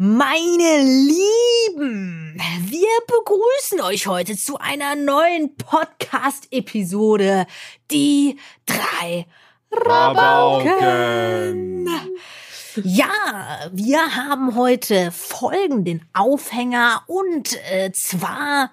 Meine Lieben, wir begrüßen euch heute zu einer neuen Podcast-Episode, die drei Rabauken. Ja, wir haben heute folgenden Aufhänger und äh, zwar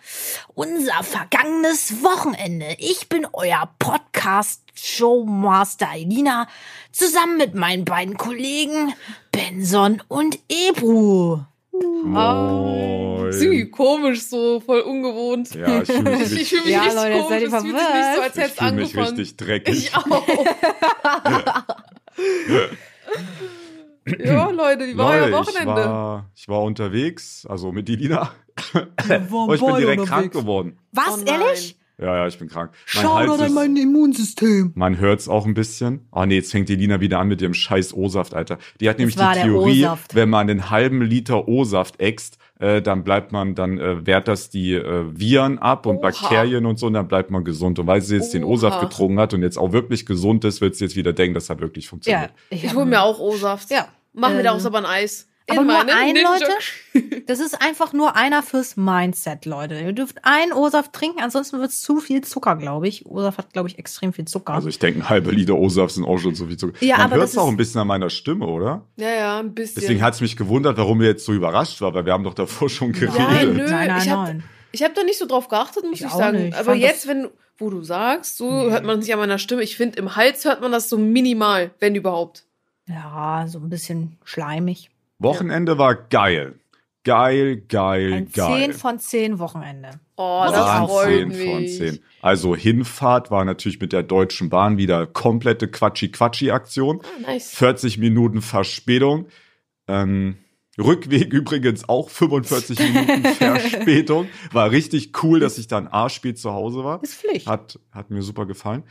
unser vergangenes Wochenende. Ich bin euer Podcast-Showmaster Elina zusammen mit meinen beiden Kollegen Benson und Ebru. Moin. Ziemlich komisch, so voll ungewohnt. Ja, ich fühle mich, ich fühl mich Ja, richtig Leute, komisch. seid ihr Es fühlt sich nicht so, verwirrt? als hätte ich mich richtig dreckig. Ich auch. ja, Leute, wie war euer Leute, ich Wochenende? war, ich war unterwegs, also mit die Lina. waren Oh, ich bin direkt unterwegs. krank geworden. Was, Oh ehrlich? Ja, ja, ich bin krank. Mein Schau Hals doch an ist- mein Immunsystem. Man hört's auch ein bisschen. Oh nee, jetzt fängt die Lina wieder an mit ihrem scheiß O-Saft, Alter. Die hat nämlich die Theorie, wenn man einen halben Liter O-Saft äxt, äh, dann bleibt man, dann äh, wehrt das die äh, Viren ab und Oha. Bakterien und so, und dann bleibt man gesund. Und weil sie jetzt den O-Saft Oha. getrunken hat und jetzt auch wirklich gesund ist, wird sie jetzt wieder denken, das hat wirklich funktioniert. Ich hole mir auch O-Saft. Ja. Mach mir Ähm, daraus aber ein Eis. In Aber nur meine ein, Ninja- Leute? Das ist einfach nur einer fürs Mindset, Leute. Ihr dürft einen O-Saft trinken, ansonsten wird's zu viel Zucker, glaube ich. O-Saft hat, glaube ich, extrem viel Zucker. Also ich denke, ein halber Liter O-Saft sind auch schon so viel zu. Ja, Man aber hört's das auch ein bisschen an meiner Stimme, oder? Ja, ja, ein bisschen. Deswegen hat's mich gewundert, warum wir jetzt so überrascht war, weil wir haben doch davor schon geredet. Ja, nö, Nein, nein, ich hab, nein. ich hab da nicht so drauf geachtet, muss Ich ich, auch sagen. nicht. Ich Aber jetzt, wenn, wo du sagst, so hört man es nicht an meiner Stimme. Ich finde, im Hals hört man das so minimal, wenn überhaupt. Ja, so ein bisschen schleimig. Wochenende war geil. Geil, geil, Ein geil. 10 von 10 Wochenende. Oh, das auch Waren freut 10 mich. von 10. Also Hinfahrt war natürlich mit der Deutschen Bahn wieder komplette Quatschi-Quatschi-Aktion. Ah, nice. 40 Minuten Verspätung. Ähm, Rückweg übrigens auch 45 Minuten Verspätung. War richtig cool, dass ich dann A spät zu Hause war. Ist Pflicht. Hat, hat mir super gefallen.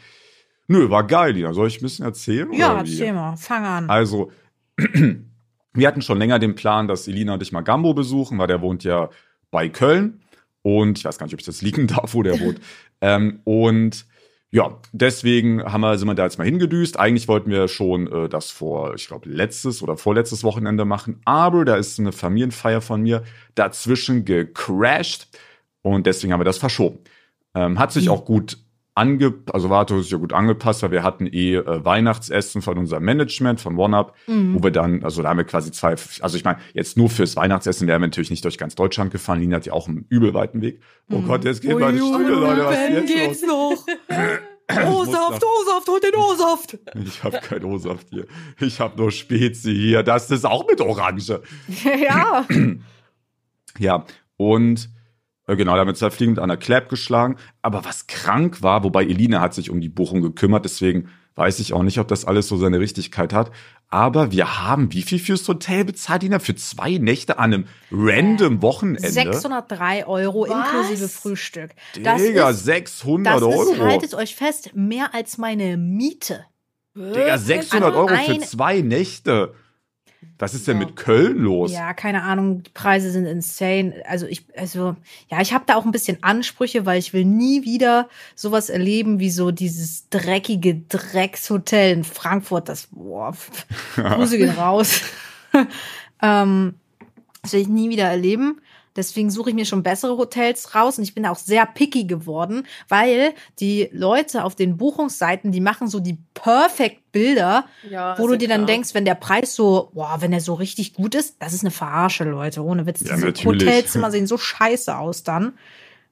Nö, war geil, Lina. Soll ich ein bisschen erzählen? ja, erzähl mal. Fang an. Also, wir hatten schon länger den Plan, dass Elina und ich mal Gambo besuchen, weil der wohnt ja bei Köln. Und ich weiß gar nicht, ob ich das liegen darf, wo der wohnt. ähm, und ja, deswegen haben wir, sind wir da jetzt mal hingedüst. Eigentlich wollten wir schon äh, das vor, ich glaube, letztes oder vorletztes Wochenende machen. Aber da ist eine Familienfeier von mir dazwischen gecrashed. Und deswegen haben wir das verschoben. Ähm, hat sich Wie? auch gut ange, also war sich ja gut angepasst, weil wir hatten eh äh, Weihnachtsessen von unserem Management, von OneUp, Mhm. wo wir dann, also da haben wir quasi zwei, also ich meine, jetzt nur fürs Weihnachtsessen wären wir natürlich nicht durch ganz Deutschland gefahren. Lina hat ja auch einen übel weiten Weg. Oh Mhm. Gott, jetzt geht meine Stimme, Leute, was ist jetzt los? noch? O-Saft, O-Saft, hol den O-Saft. Ich habe kein O-Saft hier. Ich habe nur Spezi hier. Das ist auch mit Orange. ja. Ja, und genau, da haben wir zwei Fliegen mit einer Clap geschlagen. Aber was krank war, wobei Elina hat sich um die Buchung gekümmert, deswegen weiß ich auch nicht, ob das alles so seine Richtigkeit hat. Aber wir haben wie viel fürs Hotel bezahlt, Lina? Für zwei Nächte an einem random Wochenende? 603 Euro Was? inklusive Frühstück. Das Digga, ist, 600 das Euro. ist, haltet euch fest, mehr als meine Miete. Digga, 600 Also Euro für zwei Nächte. Was ist denn Ja. mit Köln los? Ja, keine Ahnung, die Preise sind insane. Also ich, also ja, ich habe da auch ein bisschen Ansprüche, weil ich will nie wieder sowas erleben wie so dieses dreckige Dreckshotel in Frankfurt. Das boah, Grüße gehen raus. ähm, das will ich nie wieder erleben. Deswegen suche ich mir schon bessere Hotels raus und ich bin auch sehr picky geworden, weil die Leute auf den Buchungsseiten, die machen so die perfect Bilder, Ja, wo du dir dann klar. denkst, wenn der Preis so, boah, wenn der so richtig gut ist, das ist eine Verarsche, Leute, ohne Witz. Ja, Diese natürlich. Hotelzimmer sehen so scheiße aus dann.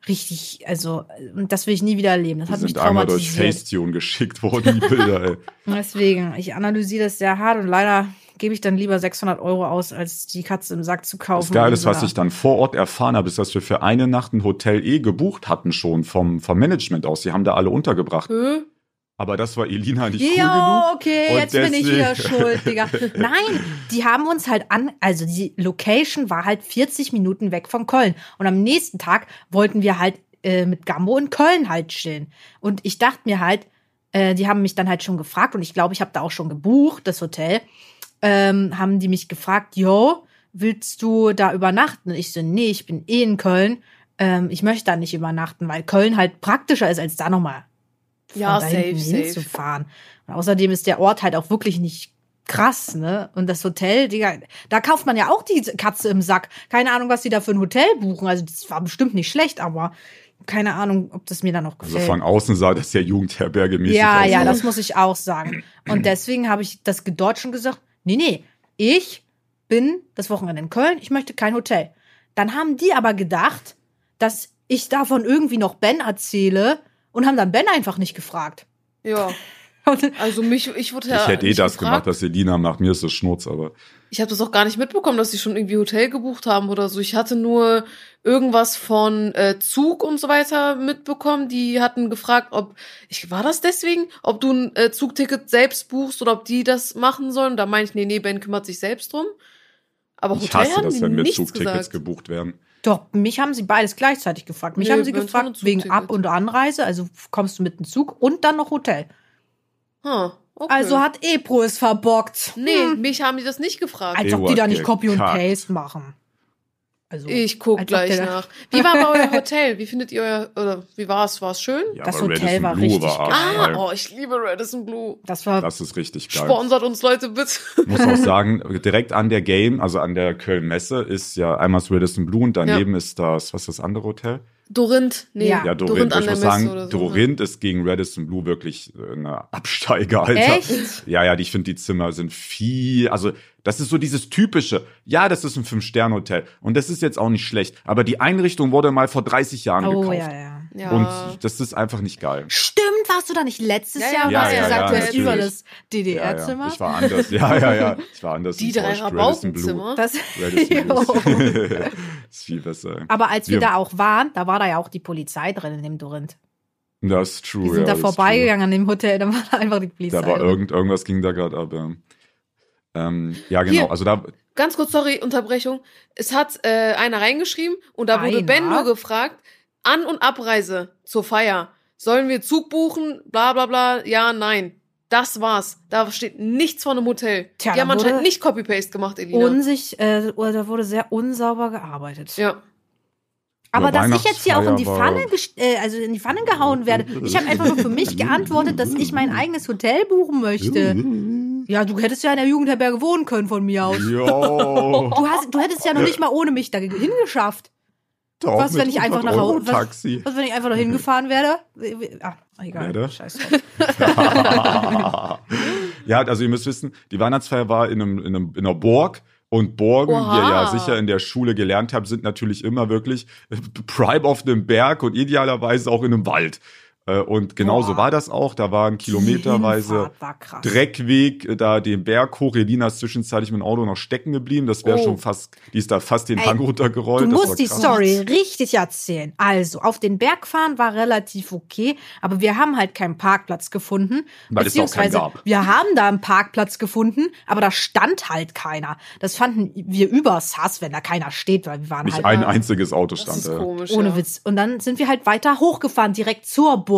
Richtig, also, und das will ich nie wieder erleben. Das Die hat mich sind einmal durch. Facetune geschickt worden, die Bilder, ey. Deswegen, ich analysiere das sehr hart und leider gebe ich dann lieber 600 Euro aus, als die Katze im Sack zu kaufen. Das Geile ist, was ich dann vor Ort erfahren habe, ist, dass wir für eine Nacht ein Hotel eh gebucht hatten schon vom, vom Management aus. Die haben da alle untergebracht. Hä? Aber das war Elina nicht cool Ja, genug. okay, Und jetzt bin ich wieder schuld, Digga. Nein, die haben uns halt an, also die Location war halt 40 Minuten weg von Köln. Und am nächsten Tag wollten wir halt äh, mit Gambo in Köln halt chillen. Und ich dachte mir halt, äh, die haben mich dann halt schon gefragt und ich glaube, ich habe da auch schon gebucht, das Hotel. Ähm, haben die mich gefragt, yo, willst du da übernachten? Und ich so, nee, ich bin eh in Köln. Ähm, ich möchte da nicht übernachten, weil Köln halt praktischer ist, als da nochmal Ja, da safe, hinzufahren. Und außerdem ist der Ort halt auch wirklich nicht krass, ne? Und das Hotel, Digga, da kauft man ja auch die Katze im Sack. Keine Ahnung, was die da für ein Hotel buchen. Also das war bestimmt nicht schlecht, aber keine Ahnung, ob das mir dann noch Also gefällt. von außen sah das ja Jugendherberge mäßig ja, aus. ja, das muss ich auch sagen. Und deswegen habe ich das gedodged und gesagt, nee, nee, ich bin das Wochenende in Köln, ich möchte kein Hotel. Dann haben die aber gedacht, dass ich davon irgendwie noch Ben erzähle und haben dann Ben einfach nicht gefragt. Ja. Also mich, ich wurde ja. Ich hätte eh das gefragt. gemacht, was Selina macht. Mir ist das Schnurz, aber Ich habe das auch gar nicht mitbekommen, dass sie schon irgendwie Hotel gebucht haben oder so. Ich hatte nur irgendwas von äh, Zug und so weiter mitbekommen. Die hatten gefragt, ob ich war das deswegen, ob du ein äh, Zugticket selbst buchst oder ob die das machen sollen. Da meine ich, nee, nee, Ben kümmert sich selbst drum. Aber ich Hotel hasse haben das, die wenn mir Zugtickets gesagt. gebucht werden. Doch, mich haben sie beides gleichzeitig gefragt. Mich Nö, haben sie gefragt wegen. Ab- und Anreise, also kommst du mit dem Zug und dann noch Hotel. Huh, okay. Also hat Epro es verbockt. Nee, Hm. mich haben die das nicht gefragt. Als ob die da nicht Copy und. Paste machen. Also, Ich guck gleich nach. Wie war bei euer Hotel? Wie findet ihr euer, oder wie war es? War es schön? Ja, Das Hotel war Blu richtig war geil. Ah, oh, ich liebe Radisson Blue. Das war Das ist richtig geil. Sponsert uns Leute bitte. muss auch sagen, direkt an der Game, also an der Köln-Messe, ist ja einmal das Radisson Blue und daneben ist das, was ist das andere Hotel? Dorinth, nee, Ja. Ja, Dorinth. an Ich der muss Messe sagen, so. ne? Dorinth ist gegen Radisson Blue wirklich äh, eine Absteiger, Alter. Echt? Ja, ja, ich finde, die Zimmer sind viel, also das ist so dieses typische, ja, das ist ein Fünf-Sterne-Hotel und das ist jetzt auch nicht schlecht, aber die Einrichtung wurde mal vor 30 Jahren Oh, gekauft. ja, ja. Ja. Und das ist einfach nicht geil. Stimmt, warst du da nicht letztes Ja, Jahr, ja, was ja, gesagt ja, du hast über das Ja, ja. DDR-Zimmer? Ich war anders, ja, ja, ja. Ich war anders. die drei. Rabaukenzimmer. Das, ist, viel besser. Aber als wir Wir- da auch waren, da war da ja auch die Polizei drin in dem Dorinth. Das ist true. Die sind ja, da vorbeigegangen an dem Hotel, da war da einfach die. Polizei. Da war irgend, irgendwas ging da gerade, aber ähm, ja genau. Hier. Also da Ganz kurz, sorry, Unterbrechung. Es hat äh, einer reingeschrieben und da wurde Einer? Ben nur gefragt, An- und Abreise zur Feier. Sollen wir Zug buchen? Bla bla bla. Ja, nein. Das war's. Da steht nichts von einem Hotel. Tja, Die haben anscheinend nicht Copy-Paste gemacht, Elina. Unsich, äh, oder da wurde sehr unsauber gearbeitet. ja. Aber Ja, dass ich jetzt hier auch in die Pfanne, äh, also in die Pfanne gehauen werde, ich habe einfach nur für mich geantwortet, dass ich mein eigenes Hotel buchen möchte. Ja, du hättest ja in der Jugendherberge wohnen können von mir aus. Jo. Du, hast, du hättest ja noch nicht mal ohne mich da hingeschafft. Doch, Was, wenn ich einfach 100 nach Hause- was- Taxi. Was, wenn ich einfach noch hingefahren werde? Ah, egal. Werde? Scheiß drauf. ja, also ihr müsst wissen, die Weihnachtsfeier war in, einem, in, einem, in einer Burg. Und Burgen, Oha. wie ihr ja sicher in der Schule gelernt habt, sind natürlich immer wirklich prime auf einem Berg und idealerweise auch in einem Wald. Äh, Und genauso Boah. war das auch. Da waren kilometerweise war. Dreckweg äh, da den Berg hoch. Elina ist zwischenzeitlich mit dem Auto noch stecken geblieben. Das wäre Oh. schon fast, die ist da fast den Ey, Hang runtergerollt. Du Das musst die. Story richtig erzählen. Also, auf den Berg fahren war relativ okay, aber wir haben halt keinen Parkplatz gefunden. Weil es auch beziehungsweise, gab. wir haben da einen Parkplatz gefunden, aber da stand halt keiner. Das fanden wir übersass, wenn da keiner steht, weil wir waren Nicht halt ein einziges Auto Das stand. ist äh. komisch. ohne ja. Witz. Und dann sind wir halt weiter hochgefahren, direkt zur Burg.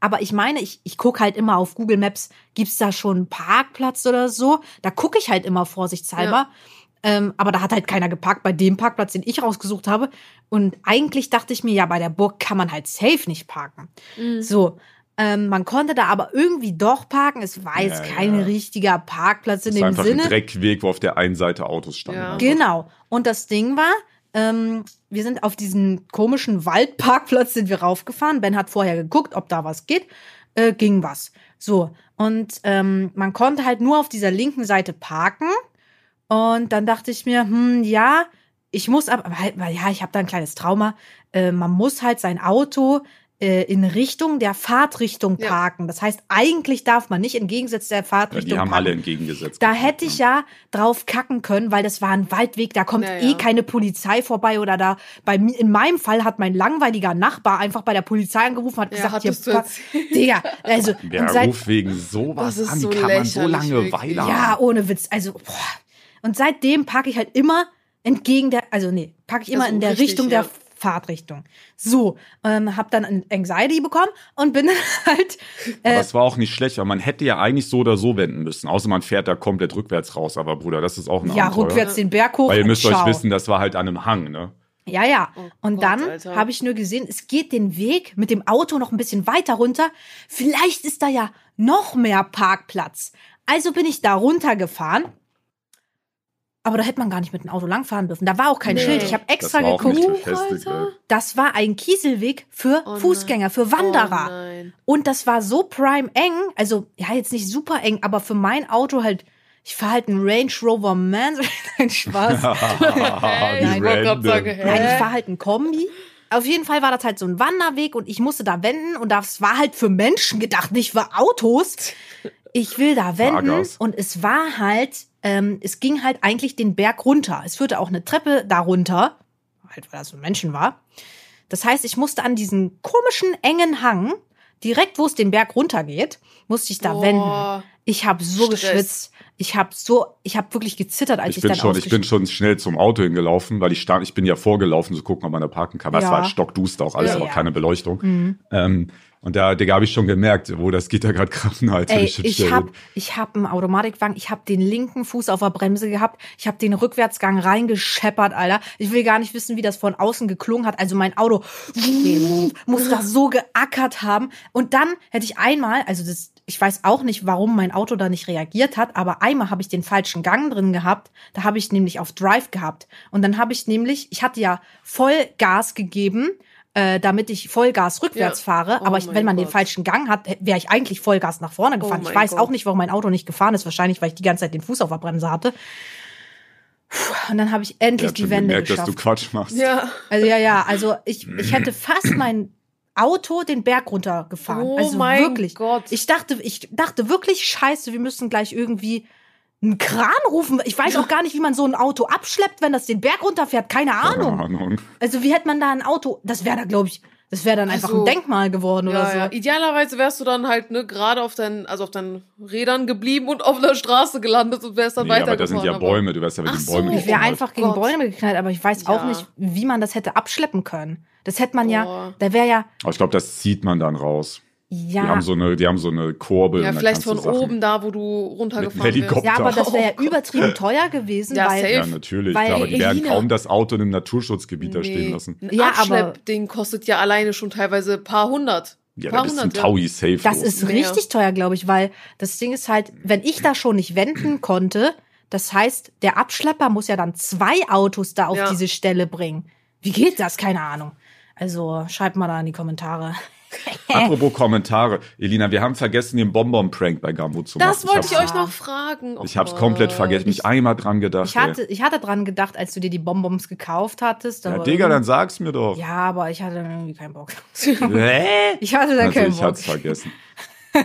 Aber ich meine, ich, ich gucke halt immer auf Google Maps, gibt's da schon einen Parkplatz oder so? Da gucke ich halt immer vorsichtshalber. Ähm, aber da hat halt keiner geparkt bei dem Parkplatz, den ich rausgesucht habe. Und eigentlich dachte ich mir, ja, bei der Burg kann man halt safe nicht parken. Mhm. So. Ähm, man konnte da aber irgendwie doch parken. Es war jetzt Ja, kein ja. richtiger Parkplatz in Das ist dem einfach Sinne. ein Dreckweg, wo auf der einen Seite Autos standen. Ja. einfach. Genau. Und das Ding war, ähm, wir sind auf diesen komischen Waldparkplatz sind wir raufgefahren. Ben hat vorher geguckt, ob da was geht. Äh, ging was. So. Und ähm, man konnte halt nur auf dieser linken Seite parken. Und dann dachte ich mir, hm, ja, ich muss aber, weil, weil ja, ich habe da ein kleines Trauma. Äh, man muss halt sein Auto äh, in Richtung der Fahrtrichtung Ja. parken. Das heißt, eigentlich darf man nicht entgegengesetzt der Ja, Fahrtrichtung die haben parken. alle entgegengesetzt. Da hätte ich ja drauf kacken können, weil das war ein Waldweg, da kommt Ja, eh ja. keine Polizei vorbei oder da bei mir in meinem Fall hat mein langweiliger Nachbar einfach bei der Polizei angerufen hat Ja, gesagt, hier, du. Digga, also Wer und seit, ruft wegen sowas Das ist an? So kann man so lange. Weile ja, ohne Witz, also boah. und seitdem parke ich halt immer entgegen der, also nee, parke ich immer Also in der richtig, Richtung ja. der Fahrtrichtung. So, ähm, hab dann ein Anxiety bekommen und bin halt Aber äh, es war auch nicht schlecht, weil man hätte ja eigentlich so oder so wenden müssen. Außer man fährt da komplett rückwärts raus. Aber Bruder, das ist auch ein ja Abenteuer. rückwärts den Berg hoch. Weil ihr müsst euch wissen, das war halt an einem Hang, ne? Ja, ja. Oh und Gott, dann habe ich nur gesehen, es geht den Weg mit dem Auto noch ein bisschen weiter runter. Vielleicht ist da ja noch mehr Parkplatz. Also bin ich da runtergefahren. Aber da hätte man gar nicht mit dem Auto langfahren dürfen. Da war auch kein Nee. Schild. Ich habe extra das geguckt. ey. Das war ein Kieselweg für Oh nein. Fußgänger, für Wanderer. Oh nein. Und das war so prime eng, also ja, jetzt nicht super eng, aber für mein Auto halt, ich fahre halt einen Range Rover Man, nein, Spaß. Hey, ich sagen? Nein, ich fahre halt einen Kombi. Auf jeden Fall war das halt so ein Wanderweg und ich musste da wenden und das war halt für Menschen gedacht, nicht für Autos. Ich will da wenden Fahrgas. und es war halt, ähm, es ging halt eigentlich den Berg runter. Es führte auch eine Treppe darunter, halt weil das für Menschen war. Das heißt, ich musste an diesen komischen engen Hang, direkt wo es den Berg runtergeht, musste ich da Boah. wenden. Ich habe so Stress. geschwitzt. Ich habe so, ich habe wirklich gezittert, als ich, Ich bin, dann schon, ich bin schon schnell zum Auto hingelaufen, weil ich stand, ich bin ja vorgelaufen, zu gucken, ob man da parken kann. Ja. war halt stockduster auch alles, Ja, aber ja. keine Beleuchtung. Ähm, und da, da habe ich schon gemerkt, wo das geht da gerade krachen halt. Ey, ich hab, ich hab einen Automatikwagen, ich hab den linken Fuß auf der Bremse gehabt, ich hab den Rückwärtsgang reingescheppert, Alter. Ich will gar nicht wissen, wie das von außen geklungen hat. Also mein Auto muss da so geackert haben. Und dann hätte ich einmal, also das, ich weiß auch nicht, warum mein Auto da nicht reagiert hat, aber einmal habe ich den falschen Gang drin gehabt. Da habe ich nämlich auf Drive gehabt. Und dann habe ich nämlich, ich hatte ja Vollgas gegeben, äh, damit ich Vollgas rückwärts Ja. fahre. Oh aber ich, wenn man den Gott. falschen Gang hat, wäre ich eigentlich Vollgas nach vorne gefahren. Oh ich weiß Gott. auch nicht, warum mein Auto nicht gefahren ist. Wahrscheinlich, weil ich die ganze Zeit den Fuß auf der Bremse hatte. Und dann habe ich endlich die Wende gemerkt, dass geschafft. du Quatsch machst. Ja. Also ja, ja, also ich, ich hätte fast mein Auto den Berg runtergefahren. Oh also mein wirklich. Gott. Ich dachte, ich dachte wirklich, scheiße, wir müssen gleich irgendwie einen Kran rufen. Ich weiß auch gar nicht, wie man so ein Auto abschleppt, wenn das den Berg runterfährt. Keine Ahnung. Keine Ahnung. Also wie hätte man da ein Auto? Das wäre da, glaube ich, das wäre dann einfach Also, ein Denkmal geworden oder Ja, so. ja. Idealerweise wärst du dann halt ne gerade auf deinen, also auf deinen Rädern geblieben und auf der Straße gelandet und wärst dann Nee, aber weitergefahren. da sind ja aber- Bäume, du wärst ja mit den so. Bäumen Ich wäre einfach gegen Gott. Bäume geknallt, aber ich weiß auch Ja. nicht, wie man das hätte abschleppen können. Das hätte man ja, Boah. da wäre ja, Aber ich glaube, das zieht man dann raus. Die ja, haben so eine, die haben so eine Kurbel. Ja, vielleicht von Sachen- oben da, wo du runtergefahren bist. Helikopter. ja, aber das wäre ja übertrieben teuer gewesen, Ja, weil safe. Ja, natürlich. Weil, aber die ey, werden Elina- kaum das Auto in einem Naturschutzgebiet da stehen lassen. Ein Ja, aber- Abschleppding kostet ja alleine schon teilweise paar hundert. Ja, paar da bist hundert, ja. Taui safe. das los. ist richtig teuer, glaube ich, weil das Ding ist halt, wenn ich da schon nicht wenden konnte, das heißt, der Abschlepper muss ja dann zwei Autos da auf Ja. diese Stelle bringen. Wie geht das? Keine Ahnung. Also schreibt mal da in die Kommentare. Apropos Kommentare. Elina, wir haben vergessen, den Bonbon-Prank bei Gambo zu machen. Das wollte ich hab's- euch noch fragen. Oh Ich hab's komplett Gott. vergessen. Mich einmal dran gedacht. Ich hatte, ich hatte dran gedacht, als du dir die Bonbons gekauft hattest. Ja, Digga, dann sag's mir doch. Ja, aber ich hatte dann irgendwie keinen Bock. Hä? Ich hatte dann Also keinen ich Bock. hat's vergessen.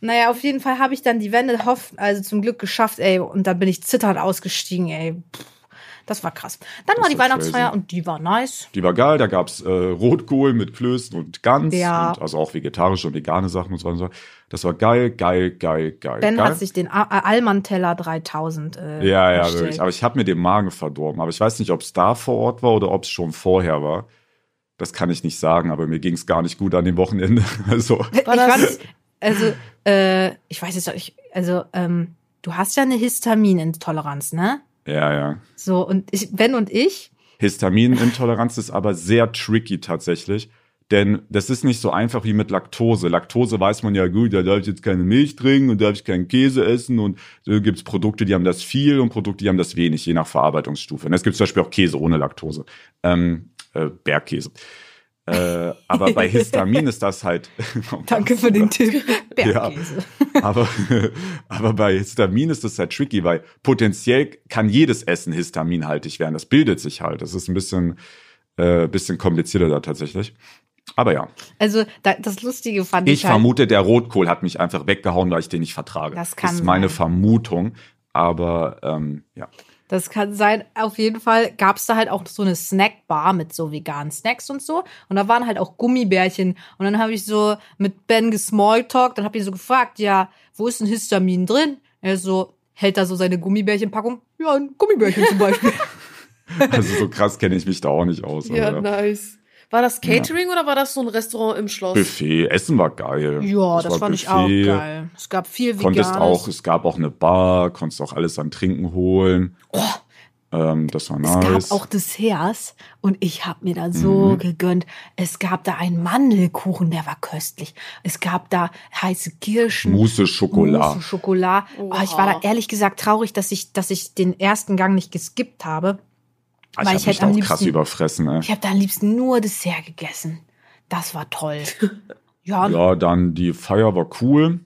Naja, auf jeden Fall habe ich dann die Wende hoff, also zum Glück geschafft, ey. Und dann bin ich zitternd ausgestiegen, ey. Pff, Das war krass. Dann war ist die Weihnachtsfeier crazy. und die war nice. Die war geil, da gab's äh, Rotkohl mit Klößen und Gans. Ja. Und also auch vegetarische und vegane Sachen und so weiter. Das war geil, geil, geil, geil. Ben geil. hat sich den A- A- Allmann-Teller 3000 äh, Ja, ja, bestellt. wirklich. Aber ich habe mir den Magen verdorben. Aber ich weiß nicht, ob es da vor Ort war oder ob es schon vorher war. Das kann ich nicht sagen, aber mir ging es gar nicht gut an dem Wochenende. Also, ich War das- fand, also, äh, ich weiß jetzt nicht, also, ähm, du hast ja eine Histaminintoleranz, ne? Ja, ja. So, und ich, Ben und ich, Histaminintoleranz ist aber sehr tricky tatsächlich. Denn das ist nicht so einfach wie mit Laktose. Laktose weiß man ja gut, da darf ich jetzt keine Milch trinken und darf ich keinen Käse essen. Und so gibt's Produkte, die haben das viel und Produkte, die haben das wenig, je nach Verarbeitungsstufe. Und es gibt zum Beispiel auch Käse ohne Laktose. Ähm, äh, Bergkäse. Äh, aber bei Histamin ist das halt. danke für den Tipp, Bergkäse. aber, aber bei Histamin ist das halt tricky, weil potenziell kann jedes Essen histaminhaltig werden. Das bildet sich halt. Das ist ein bisschen, äh, bisschen komplizierter da tatsächlich. Aber ja, Also, da, das Lustige fand ich ich, halt, vermute, der Rotkohl hat mich einfach weggehauen, weil ich den nicht vertrage. Das kann ist meine sein. Vermutung. Aber ähm, ja. Das kann sein. Auf jeden Fall gab es da halt auch so eine Snackbar mit so veganen Snacks und so. Und da waren halt auch Gummibärchen. Und dann habe ich so mit Ben gesmalltalkt. Dann habe ich so gefragt, ja, wo ist ein Histamin drin? Er so, hält da so seine Gummibärchenpackung. Ja, ein Gummibärchen zum Beispiel. Also so krass kenne ich mich da auch nicht aus. Ja, aber nice. War das Catering oder war das so ein Restaurant im Schloss? Buffet, Essen war geil. ja, das, war fand ich auch Buffet. geil. Es gab viel Konntest Veganes. auch, es gab auch eine Bar, konntest auch alles an Trinken holen. Ähm, das war Es nice. gab auch Desserts und ich habe mir da so Mhm. gegönnt. Es gab da einen Mandelkuchen, der war köstlich. Es gab da heiße Kirschen. Mousse Schokolade. Mousse Schokolade. Oh, ich war da ehrlich gesagt traurig, dass ich, dass ich den ersten Gang nicht geskippt habe. Ah, Ich weil ich mich hätte da am auch krass liebsten- überfressen, ey. Ich habe da am liebsten nur Dessert gegessen. Das war toll. Ja, Ja, dann die Feier war cool.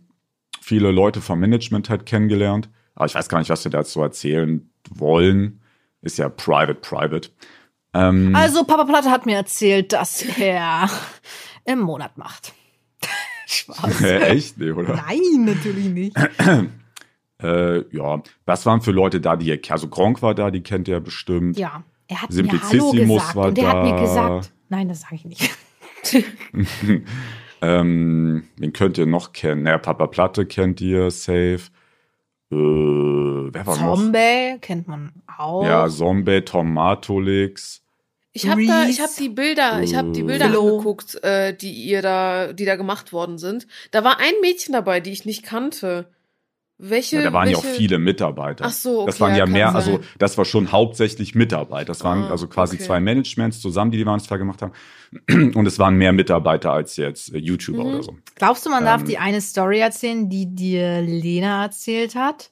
Viele Leute vom Management halt kennengelernt. Aber ich weiß gar nicht, was wir dazu erzählen wollen. Ist ja private, private. Ähm, also Papa Platte hat mir erzählt, dass er im Monat macht. Spaß. echt? Nee, oder? Nein, natürlich nicht. Äh, ja, was waren für Leute da, die ihr, also Gronk war da, die kennt ihr bestimmt. Ja, er hat mir Hallo Simplicissimus gesagt war und er hat mir da. gesagt, nein, das sage ich nicht. Ähm, wen könnt ihr noch kennen? Naja, Papa Platte kennt ihr, safe. Äh, wer war noch? Zombie kennt man auch. Ja, Zombie, Tomatolix. Ich habe da, ich habe die Bilder, ich habe die Bilder Willow. angeguckt, äh, die ihr da, die da gemacht worden sind. Da war ein Mädchen dabei, die ich nicht kannte. Welche? Ja, da waren ja welche, auch viele Mitarbeiter. Ach so, okay, Das waren ja, ja, mehr, sein. also das war schon hauptsächlich Mitarbeiter. Das waren Ah, also quasi okay. zwei Managements zusammen, die die Warnsfall gemacht haben. Und es waren mehr Mitarbeiter als jetzt äh, YouTuber Mhm. oder so. Glaubst du, man darf Ähm. die eine Story erzählen, die dir Lena erzählt hat?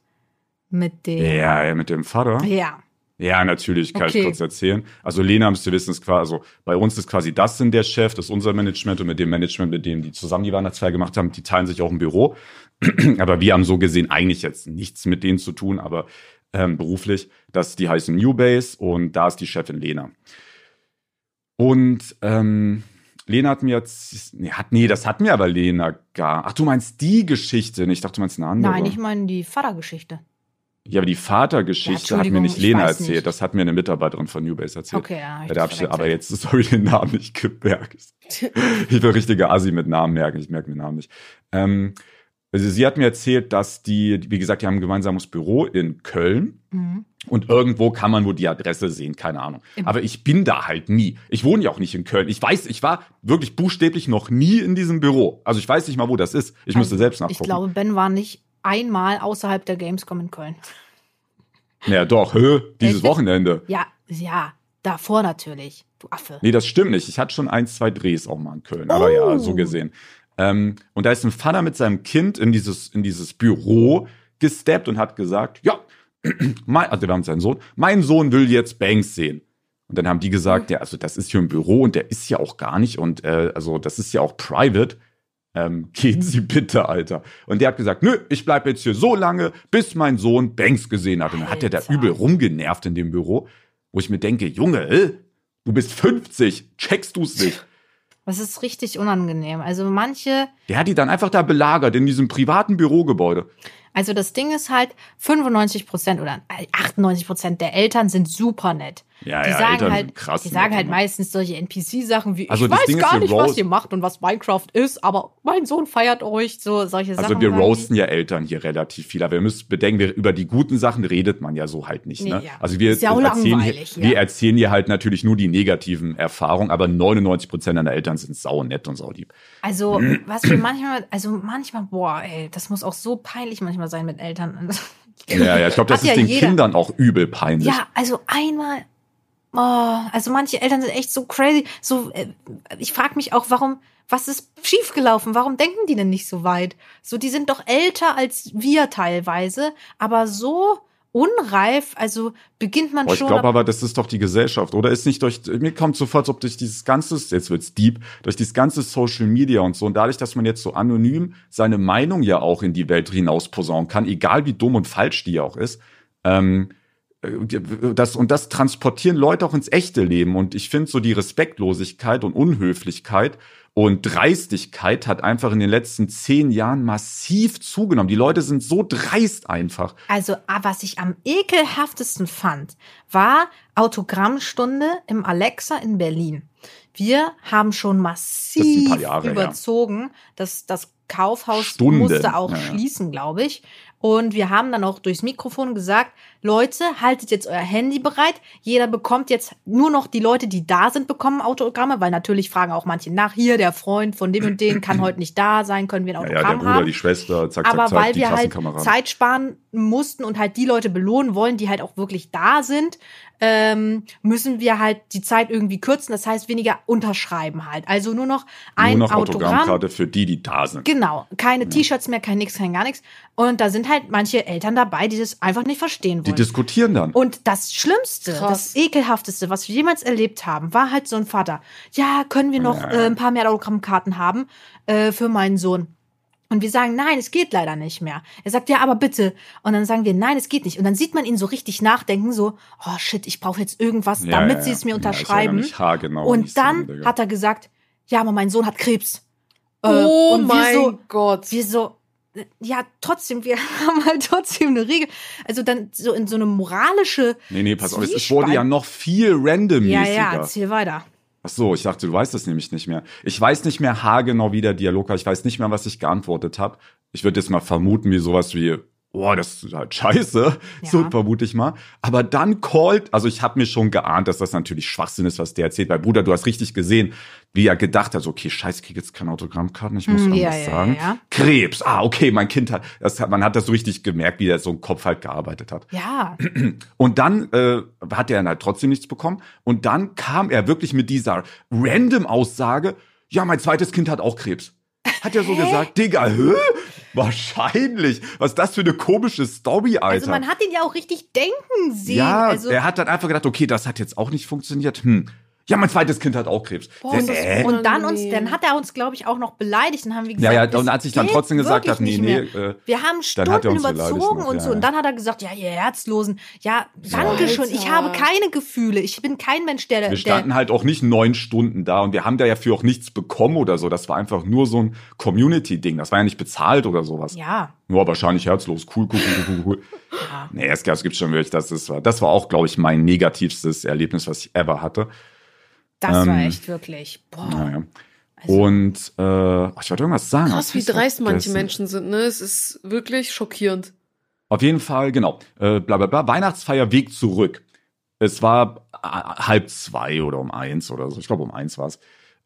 Mit dem. Ja, ja, mit dem Vater. Ja. Ja, natürlich, kann Okay. ich kurz erzählen. Also Lena, müsst ihr wissen, ist quasi, also bei uns ist quasi das sind der Chef, das ist unser Management und mit dem Management, mit dem die zusammen die Weihnachtsfeier gemacht haben, die teilen sich auch ein Büro. aber wir haben so gesehen eigentlich jetzt nichts mit denen zu tun, aber ähm, beruflich. Das, die heißen New Base und da ist die Chefin Lena. Und ähm, Lena hat mir jetzt, nee, hat, nee, das hat mir aber Lena gar. Ach, du meinst die Geschichte? nicht? Ich dachte, du meinst eine andere. Nein, ich meine die Vatergeschichte. Ja, aber die Vatergeschichte Ja, hat mir nicht Lena erzählt. nicht. Das hat mir eine Mitarbeiterin von Newbase erzählt. Okay, ja. Ja, da hab ich aber jetzt, sorry, den Namen nicht gemerkt. Ich bin richtiger Assi mit Namen merken, ich merke mir Namen nicht. Ähm, also sie hat mir erzählt, dass die, wie gesagt, die haben ein gemeinsames Büro in Köln Mhm. und irgendwo kann man wohl die Adresse sehen, keine Ahnung. Im- Aber ich bin da halt nie. Ich wohne ja auch nicht in Köln. Ich weiß, ich war wirklich buchstäblich noch nie in diesem Büro. Also ich weiß nicht mal, wo das ist. Ich müsste Also, selbst nachgucken. Ich glaube, Ben war nicht einmal außerhalb der Gamescom in Köln. ja, doch, hä? Dieses? Wochenende. Ja, ja, davor natürlich. Du Affe. Nee, das stimmt nicht. Ich hatte schon ein, zwei Drehs auch mal in Köln. Aber ja, Oh. so gesehen. Ähm, und da ist ein Vater mit seinem Kind in dieses, in dieses Büro gesteppt und hat gesagt, ja, mein, also wir haben seinen Sohn, mein Sohn will jetzt Banks sehen. Und dann haben die gesagt, ja, also das ist hier ein Büro und der ist ja auch gar nicht und äh, also das ist ja auch private. Ähm, gehen Sie bitte, Alter. Und der hat gesagt, nö, ich bleib jetzt hier so lange, bis mein Sohn Banks gesehen hat. Und dann hat der da übel rumgenervt in dem Büro, wo ich mir denke, Junge, äh, du bist 50, checkst du's nicht? Das ist richtig unangenehm. Also manche, Der hat die dann einfach da belagert in diesem privaten Bürogebäude. Also das Ding ist halt, 95 Prozent oder 98 Prozent der Eltern sind super nett. Ja, die ja, sagen Eltern halt, krass die sagen halt ne? meistens solche NPC-Sachen wie, Also ich weiß Ding gar wir nicht, was ihr macht und was Minecraft ist, aber mein Sohn feiert euch, so solche Sachen. Also wir die. roasten ja Eltern hier relativ viel, aber ihr müsst bedenken, wir, über die guten Sachen redet man ja so halt nicht. Ne? Nee, ja. Also wir ja erzählen, hier, ja. wir erzählen hier halt natürlich nur die negativen Erfahrungen, aber 99 Prozent deiner Eltern sind sau nett und sau lieb. Also, was wir manchmal, also manchmal, boah, ey, das muss auch so peinlich manchmal sein mit Eltern. Ja, ja, ich glaube, das ist ja den jeder. Kindern auch übel peinlich. Ja, also einmal, oh, also manche Eltern sind echt so crazy. So, äh, ich frage mich auch, warum, was ist schiefgelaufen? Warum denken die denn nicht so weit? So, die sind doch älter als wir teilweise, aber so unreif, also beginnt man Boah, ich schon. glaube ab- aber, das ist doch die Gesellschaft, oder? Ist nicht durch, mir kommt sofort, ob durch dieses ganze, jetzt wird's deep, durch dieses ganze Social Media und so, und dadurch, dass man jetzt so anonym seine Meinung ja auch in die Welt hinaus posaunen kann, egal wie dumm und falsch die auch ist, ähm, das, und das transportieren Leute auch ins echte Leben. Und ich finde so die Respektlosigkeit und Unhöflichkeit und Dreistigkeit hat einfach in den letzten zehn Jahren massiv zugenommen. Die Leute sind so dreist einfach. Also, ah, was ich am ekelhaftesten fand, war Autogrammstunde im Alexa in Berlin. Wir haben schon massiv Jahre her. überzogen. Das, das Kaufhaus Stunden, musste auch ja, ja. schließen, glaube ich. Und wir haben dann auch durchs Mikrofon gesagt, Leute, haltet jetzt euer Handy bereit. Jeder bekommt jetzt nur noch die Leute, die da sind, bekommen Autogramme, weil natürlich fragen auch manche nach, hier, der Freund von dem und dem kann heute nicht da sein, können wir ein Ja, ja, der Autogramm Bruder, haben. die Schwester, zack, Aber zack, zack, weil wir halt. Zeit sparen mussten und halt die Leute belohnen wollen, die halt auch wirklich da sind, ähm, müssen wir halt die Zeit irgendwie kürzen. Das heißt, weniger unterschreiben halt. Also nur noch ein Nur noch Autogramm. Autogrammkarte für die, die da sind. Genau, keine T-Shirts mehr, kein nix, kein gar nichts. Und da sind halt manche Eltern dabei, die das einfach nicht verstehen Die wollen. diskutieren dann. Und das Schlimmste, Krass. das ekelhafteste, was wir jemals erlebt haben, war halt so ein Vater. Ja, können wir noch Ja. äh, ein paar mehr Autogrammkarten haben äh, für meinen Sohn? Und wir sagen, nein, es geht leider nicht mehr. Er sagt, ja, aber bitte. Und dann sagen wir, nein, es geht nicht. Und dann sieht man ihn so richtig nachdenken, so, oh shit, ich brauche jetzt irgendwas, Ja, damit ja, sie es mir ja. Ja, unterschreiben. die und dann Digga. hat er gesagt, ja, aber mein Sohn hat Krebs. Äh, Oh und mein wir so, Gott. wir so, ja, trotzdem, wir haben halt trotzdem eine Regel. Also dann so in so eine moralische. Nee, nee, pass auf, es- wurde ja noch viel randommäßiger. Ja, ja, erzähl weiter. Ach so, ich dachte, du weißt das nämlich nicht mehr. Ich weiß nicht mehr haargenau, wie der Dialog war. Ich weiß nicht mehr, was ich geantwortet habe. Ich würde jetzt mal vermuten, wie sowas wie, boah, das ist halt scheiße. Ja. So vermute ich mal. Aber dann called, also ich habe mir schon geahnt, dass das natürlich Schwachsinn ist, was der erzählt. Weil Bruder, du hast richtig gesehen, wie er gedacht hat, so, okay, scheiße, ich krieg jetzt keine Autogrammkarten, ich muss Mm, ja, ja, sagen. ja. Krebs, ah, okay, mein Kind hat, das hat, man hat das so richtig gemerkt, wie er so im Kopf halt gearbeitet hat. Ja, Und dann äh, hat er dann halt trotzdem nichts bekommen. Und dann kam er wirklich mit dieser random Aussage, ja, mein zweites Kind hat auch Krebs. Hat er so gesagt, Digga, hä? Wahrscheinlich. Was ist das für eine komische Story, Alter? also man hat ihn ja auch richtig denken sehen. ja, also, er hat dann einfach gedacht, okay, das hat jetzt auch nicht funktioniert. Hm. Ja, mein zweites Kind hat auch Krebs. Boah, Der- ist das äh? und dann uns, dann hat er uns, glaube ich, auch noch beleidigt. Dann haben wir Ja, gesagt, ja, das und als ich dann trotzdem gesagt wirklich habe, nee, nicht nee, mehr. äh, Wir haben er Stunden überzogen noch, und ja, so. ja. Und dann hat er gesagt, ja, ihr Herzlosen. Ja, danke schön. Ich habe keine Gefühle. Ich bin kein Mensch, der, Wir der standen halt auch nicht neun Stunden da und wir haben da ja für auch nichts bekommen oder so. Das war einfach nur so ein Community-Ding. Das war ja nicht bezahlt oder sowas. ja, Nur wahrscheinlich herzlos. Cool, cool, cool, cool, cool. ja. Nee, es, es gibt schon wirklich, das, das war, das war auch, glaube ich, mein negativstes Erlebnis, was ich ever hatte. Das war Ähm, echt wirklich. Boah. Naja. Also- Und äh, ach, ich wollte irgendwas sagen. Krass, wie dreist manche. Menschen sind, ne? Es ist wirklich schockierend. Auf jeden Fall, genau. Äh, bla bla bla. Weihnachtsfeier Weg zurück. Es war äh, halb zwei oder um eins oder so. Ich glaube, um eins war es.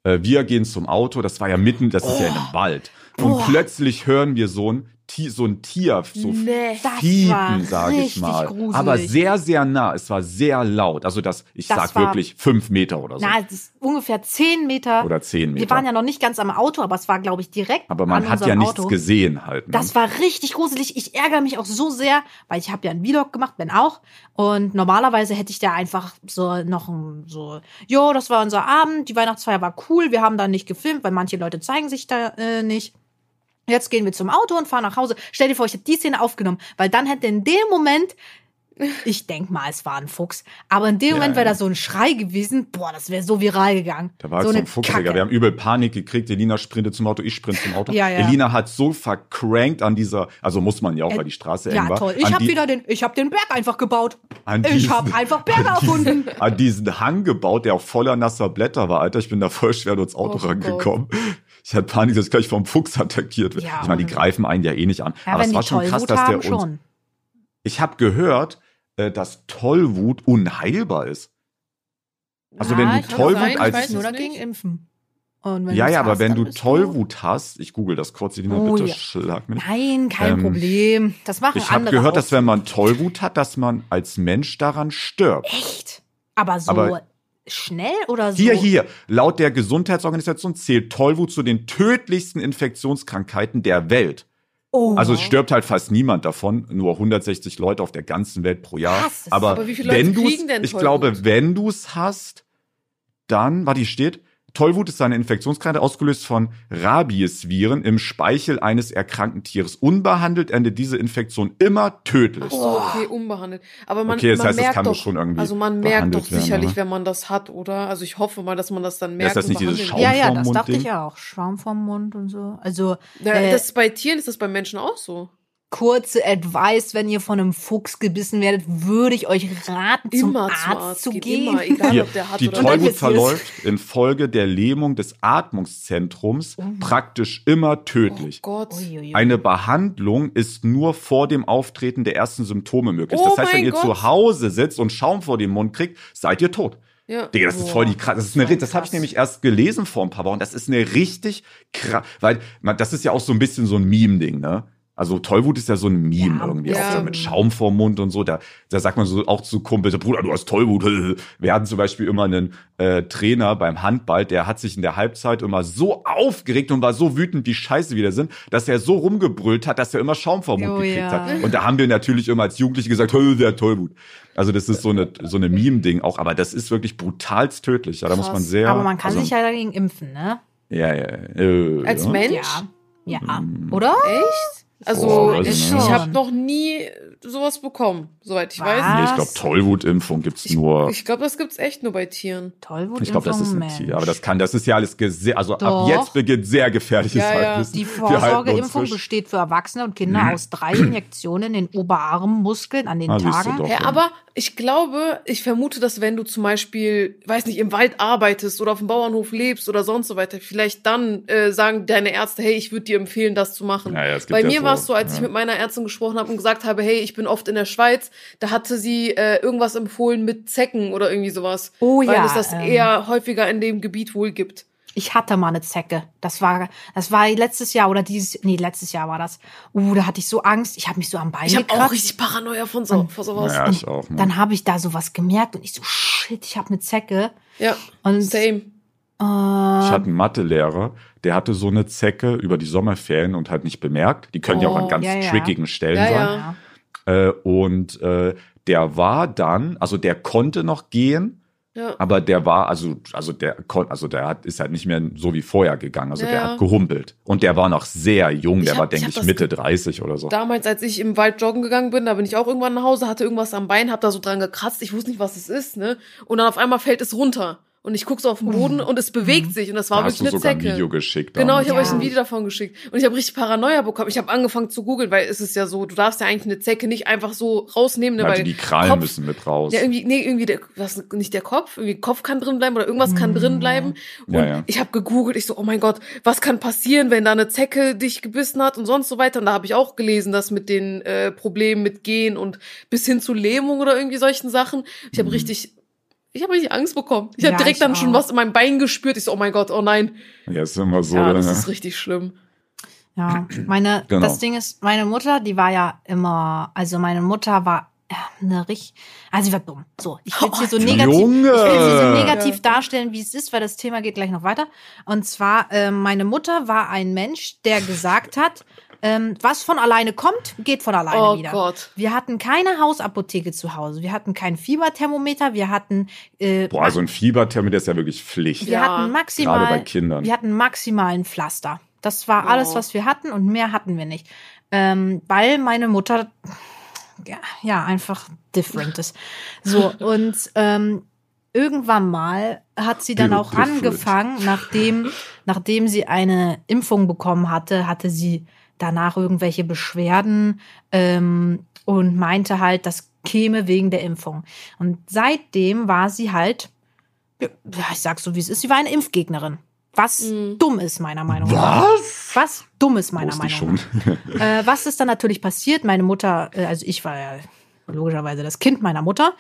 Äh, wir gehen zum Auto. Das war ja mitten, das ist ja in einem Wald. Und Boah. plötzlich hören wir so ein, so ein Tier, so Nee. Das Fiepen, sage ich mal. gruselig. Aber sehr, sehr nah. Es war sehr laut. Also das, ich Das sag wirklich fünf Meter oder so. Na, es ist ungefähr zehn Meter. Oder zehn Meter. Wir waren ja noch nicht ganz am Auto, aber es war, glaube ich, direkt Aber man an hat ja nichts Auto. gesehen halt. Ne? Das war richtig gruselig. Ich ärgere mich auch so sehr, weil ich habe ja einen Vlog gemacht, Ben auch. Und normalerweise hätte ich da einfach so noch ein, so, jo, das war unser Abend, die Weihnachtsfeier war cool, wir haben da nicht gefilmt, weil manche Leute zeigen sich da äh, nicht. Jetzt gehen wir zum Auto und fahren nach Hause. Stell dir vor, ich hätte die Szene aufgenommen, weil dann hätte in dem Moment, ich denk mal, es war ein Fuchs, aber in dem Ja, Moment wäre ja. da so ein Schrei gewesen, boah, das wäre so viral gegangen. Da war so so ein Fuchs. Digga. Wir haben übel Panik gekriegt. Elina sprintet zum Auto, ich sprinte zum Auto. Ja, ja. Elina hat so vercrankt an dieser, also muss man ja auch, weil die Straße ja, eng war. toll. Ich habe wieder den, ich habe den Berg einfach gebaut. an Ich diesen- habe einfach Berge an diesen- erfunden. An diesen Hang gebaut, der auch voller nasser Blätter war, Alter. Ich bin da voll schwer durchs Auto Oh rangekommen. Ich hatte Panik, dass ich gleich vom Fuchs attackiert werde. Ja, ich meine, die greifen einen ja eh nicht an. Ja, Aber es war schon krass, dass der uns. schon. Ich habe gehört, äh, dass Tollwut unheilbar ist. Also wenn du Tollwut sein, ich als weiß nur dagegen impfen. Und wenn ja, ja, aber hast, wenn du Tollwut hast, ich google das kurz, Elina, Oh, bitte ja. schlag mich. Nein, kein Ähm, Problem. Das machen Ich habe andere gehört, auch. dass wenn man Tollwut hat, dass man als Mensch daran stirbt. Echt? Aber so Aber- schnell oder so? Hier, hier, laut der Gesundheitsorganisation zählt Tollwut zu den tödlichsten Infektionskrankheiten der Welt. Oh. Also es stirbt halt fast niemand davon, nur 160 Leute auf der ganzen Welt pro Jahr. Krass, aber, Aber wie viele wenn Leute kriegen denn ich glaube, wenn du es hast, dann, warte, hier steht, Tollwut ist eine Infektionskrankheit ausgelöst von Rabiesviren im Speichel eines erkrankten Tieres. Unbehandelt endet diese Infektion immer tödlich. So, okay, unbehandelt. Aber man, Okay, das man heißt, es merkt kann doch, schon irgendwie also man merkt doch behandelt werden, sicherlich, oder? wenn man das hat, oder? Also ich hoffe mal, dass man das dann Ja, merkt. ist das und nicht dieses behandelt. Schaum ja, ja, das dachte ich auch. Schaum vom Mund und so. Also, Ja, äh, das bei Tieren ist das bei Menschen auch so. Kurze Advice, wenn ihr von einem Fuchs gebissen werdet, würde ich euch raten, zum Immer Arzt, zum Arzt zu gehen, immer, egal Hier, ob der hat die Tollwut verläuft infolge der Lähmung des Atmungszentrums praktisch immer tödlich. Oh Gott. Eine Behandlung ist nur vor dem Auftreten der ersten Symptome möglich. Oh das heißt, wenn ihr Gott. zu Hause sitzt und Schaum vor dem Mund kriegt, seid ihr tot. Ja. Digga, das ist voll die krass. Das, ist eine, voll das habe ich nämlich erst gelesen vor ein paar Wochen. Das ist eine richtig krass, weil man, das ist ja auch so ein bisschen so ein Meme-Ding, ne? Also Tollwut ist ja so ein Meme Ja, irgendwie, ja. auch so mit Schaum vorm Mund und so. Da, da sagt man so auch zu Kumpels, Bruder, du hast Tollwut. Wir hatten zum Beispiel immer einen äh, Trainer beim Handball, der hat sich in der Halbzeit immer so aufgeregt und war so wütend, wie scheiße wir da sind, dass er so rumgebrüllt hat, dass er immer Schaum vorm Mund Oh, gekriegt ja. hat. Und da haben wir natürlich immer als Jugendliche gesagt, "Hö, der hat Tollwut. Also das ist so eine so eine Meme-Ding auch, aber das ist wirklich brutalst tödlich. Ja, da muss man sehr. Aber man kann also, sich ja dagegen impfen, ne? ja, ja, äh, Als ja. Mensch? Ja. Ja. Hm. Oder? Echt? Also, Oh, weiß ich, ich ich habe noch nie sowas bekommen, soweit ich weiß. Nee, ich Was? glaube, Tollwutimpfung gibt's nur. Ich glaube, das gibt's echt nur bei Tieren. Tollwut. Ich glaube, das ist ein Mensch. Tier. Aber das kann, das ist ja alles sehr, also Doch. ab jetzt beginnt sehr gefährliches Ja, ja. Halbwissen. Die Vorsorgeimpfung besteht für Erwachsene und Kinder aus drei Injektionen in den Oberarmmuskeln an den Ah, Tagen. doch. Ja, aber ich glaube, ich vermute, dass wenn du zum Beispiel, weiß nicht, im Wald arbeitest oder auf dem Bauernhof lebst oder sonst so weiter, vielleicht dann äh, sagen deine Ärzte, hey, ich würde dir empfehlen, das zu machen. Ja, ja, Bei ja mir so, war es so, als ja. ich mit meiner Ärztin gesprochen habe und gesagt habe, hey, ich bin oft in der Schweiz, da hatte sie äh, irgendwas empfohlen mit Zecken oder irgendwie sowas. Oh weil ja, es das ähm. eher häufiger in dem Gebiet wohl gibt. Ich hatte mal eine Zecke. Das war, das war letztes Jahr oder dieses, nee, letztes Jahr war das. Uh, da hatte ich so Angst. Ich habe mich so am Bein Ich habe auch richtig Paranoia von so, vor sowas. Ja, ich auch. Ne? Dann habe ich da sowas gemerkt und ich so, shit, ich habe eine Zecke. Ja, Und same. äh, Ich hatte einen Mathelehrer, der hatte so eine Zecke über die Sommerferien und hat nicht bemerkt. Die können ja auch an Oh, ganz ja, ja. trickigen Stellen Ja, sein. ja. ja. Äh, und äh, der war dann, also der konnte noch gehen, Ja. aber der war, also, also der also der hat, ist halt nicht mehr so wie vorher gegangen. Also der Ja. hat gehumpelt. Und der war noch sehr jung, der Ich war, hab- ich denke ich, das Mitte ge- 30 oder so. Damals, als ich im Wald joggen gegangen bin, da bin ich auch irgendwann nach Hause, hatte irgendwas am Bein, hab da so dran gekratzt, ich wusste nicht, was es ist, ne? Und dann auf einmal fällt es runter. Und ich guck so auf den Boden und es bewegt sich und das war da hast wirklich du eine sogar ein Zecke. Video geschickt. Genau, damals. ich habe euch ein Ja. Video davon geschickt. Und ich habe richtig Paranoia bekommen. Ich habe angefangen zu googeln, weil es ist ja so, du darfst ja eigentlich eine Zecke nicht einfach so rausnehmen, ne? Also weil die Krallen Kopf, müssen mit raus. Ja, irgendwie, nee, irgendwie der, was, nicht der Kopf, irgendwie Kopf kann drin bleiben oder irgendwas kann drin bleiben. Und Ja, ja. ich habe gegoogelt, ich so, oh mein Gott, was kann passieren, wenn da eine Zecke dich gebissen hat und sonst so weiter. Und da habe ich auch gelesen, dass mit den äh, Problemen mit Gehen und bis hin zu Lähmung oder irgendwie solchen Sachen. Ich habe richtig, ich habe richtig Angst bekommen. Ich habe Ja, direkt ich dann schon auch. was in meinem Bein gespürt. Ich so, oh mein Gott, oh nein. ja, ist immer so. ja, das ne? ist richtig schlimm. Ja, meine, Genau. das Ding ist, meine Mutter, die war ja immer, also meine Mutter war äh, eine richtig, also sie war dumm. So, ich will sie so negativ, Junge! ich will sie so negativ Ja. darstellen, wie es ist, weil das Thema geht gleich noch weiter. Und zwar, äh, meine Mutter war ein Mensch, der gesagt hat, ähm, was von alleine kommt, geht von alleine Oh wieder. Gott. Wir hatten keine Hausapotheke zu Hause. Wir hatten kein Fieberthermometer. Wir hatten, äh, Boah, so ein Fieberthermometer ist ja wirklich Pflicht. wir Ja, hatten maximal, gerade bei Kindern. wir hatten maximalen Pflaster. Das war Oh. alles, was wir hatten und mehr hatten wir nicht. Ähm, weil meine Mutter ja, ja einfach different ist. So, und ähm, irgendwann mal hat sie dann auch Different. angefangen, nachdem, nachdem sie eine Impfung bekommen hatte, hatte sie danach irgendwelche Beschwerden ähm, und meinte halt, das käme wegen der Impfung. Und seitdem war sie halt, ja, ich sag's so wie es ist, sie war eine Impfgegnerin. Was Mhm. dumm ist, meiner Meinung nach. Was? Was dumm ist, meiner Meinung schon. nach. Äh, was ist dann natürlich passiert? Meine Mutter, äh, also ich war ja logischerweise das Kind meiner Mutter.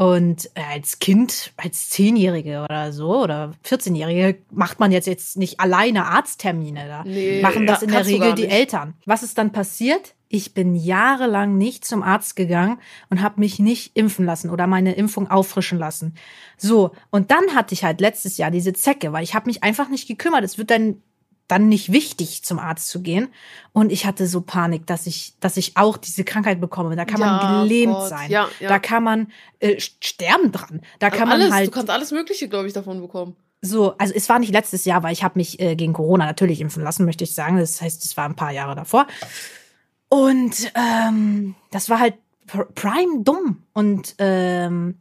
Und äh, als Kind, als Zehnjährige oder so oder 14-Jährige macht man jetzt, jetzt nicht alleine Arzttermine da. Nee, machen das in der Regel die. Eltern. Was ist dann passiert? Ich bin jahrelang nicht zum Arzt gegangen und habe mich nicht impfen lassen oder meine Impfung auffrischen lassen. So, und dann hatte ich halt letztes Jahr diese Zecke, weil ich habe mich einfach nicht gekümmert. Es wird dann dann nicht wichtig, zum Arzt zu gehen. Und ich hatte so Panik, dass ich, dass ich auch diese Krankheit bekomme. Da kann man Ja, gelähmt Gott. sein. Ja, ja. Da kann man äh, sterben dran. Da kann alles, man halt du kannst alles Mögliche, glaube ich, davon bekommen. so, also es war nicht letztes Jahr, weil ich habe mich äh, gegen Corona natürlich impfen lassen, möchte ich sagen. Das heißt, es war ein paar Jahre davor. Und ähm, das war halt pr- prime dumm. Und ähm,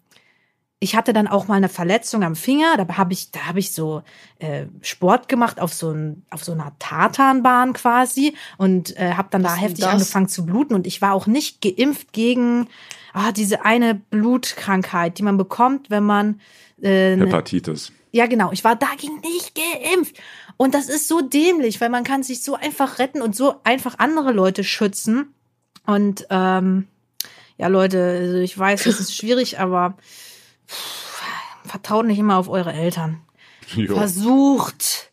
ich hatte dann auch mal eine Verletzung am Finger. Da habe ich, da habe ich so äh, Sport gemacht auf so, ein, auf so einer Tartanbahn quasi und äh, habe dann Was da heftig das? angefangen zu bluten. Und ich war auch nicht geimpft gegen ah, diese eine Blutkrankheit, die man bekommt, wenn man äh, eine Hepatitis. ja, genau. Ich war dagegen nicht geimpft. Und das ist so dämlich, weil man kann sich so einfach retten und so einfach andere Leute schützen. Und ähm, ja, Leute, also ich weiß, es ist schwierig, aber vertraut nicht immer auf eure Eltern. Jo. Versucht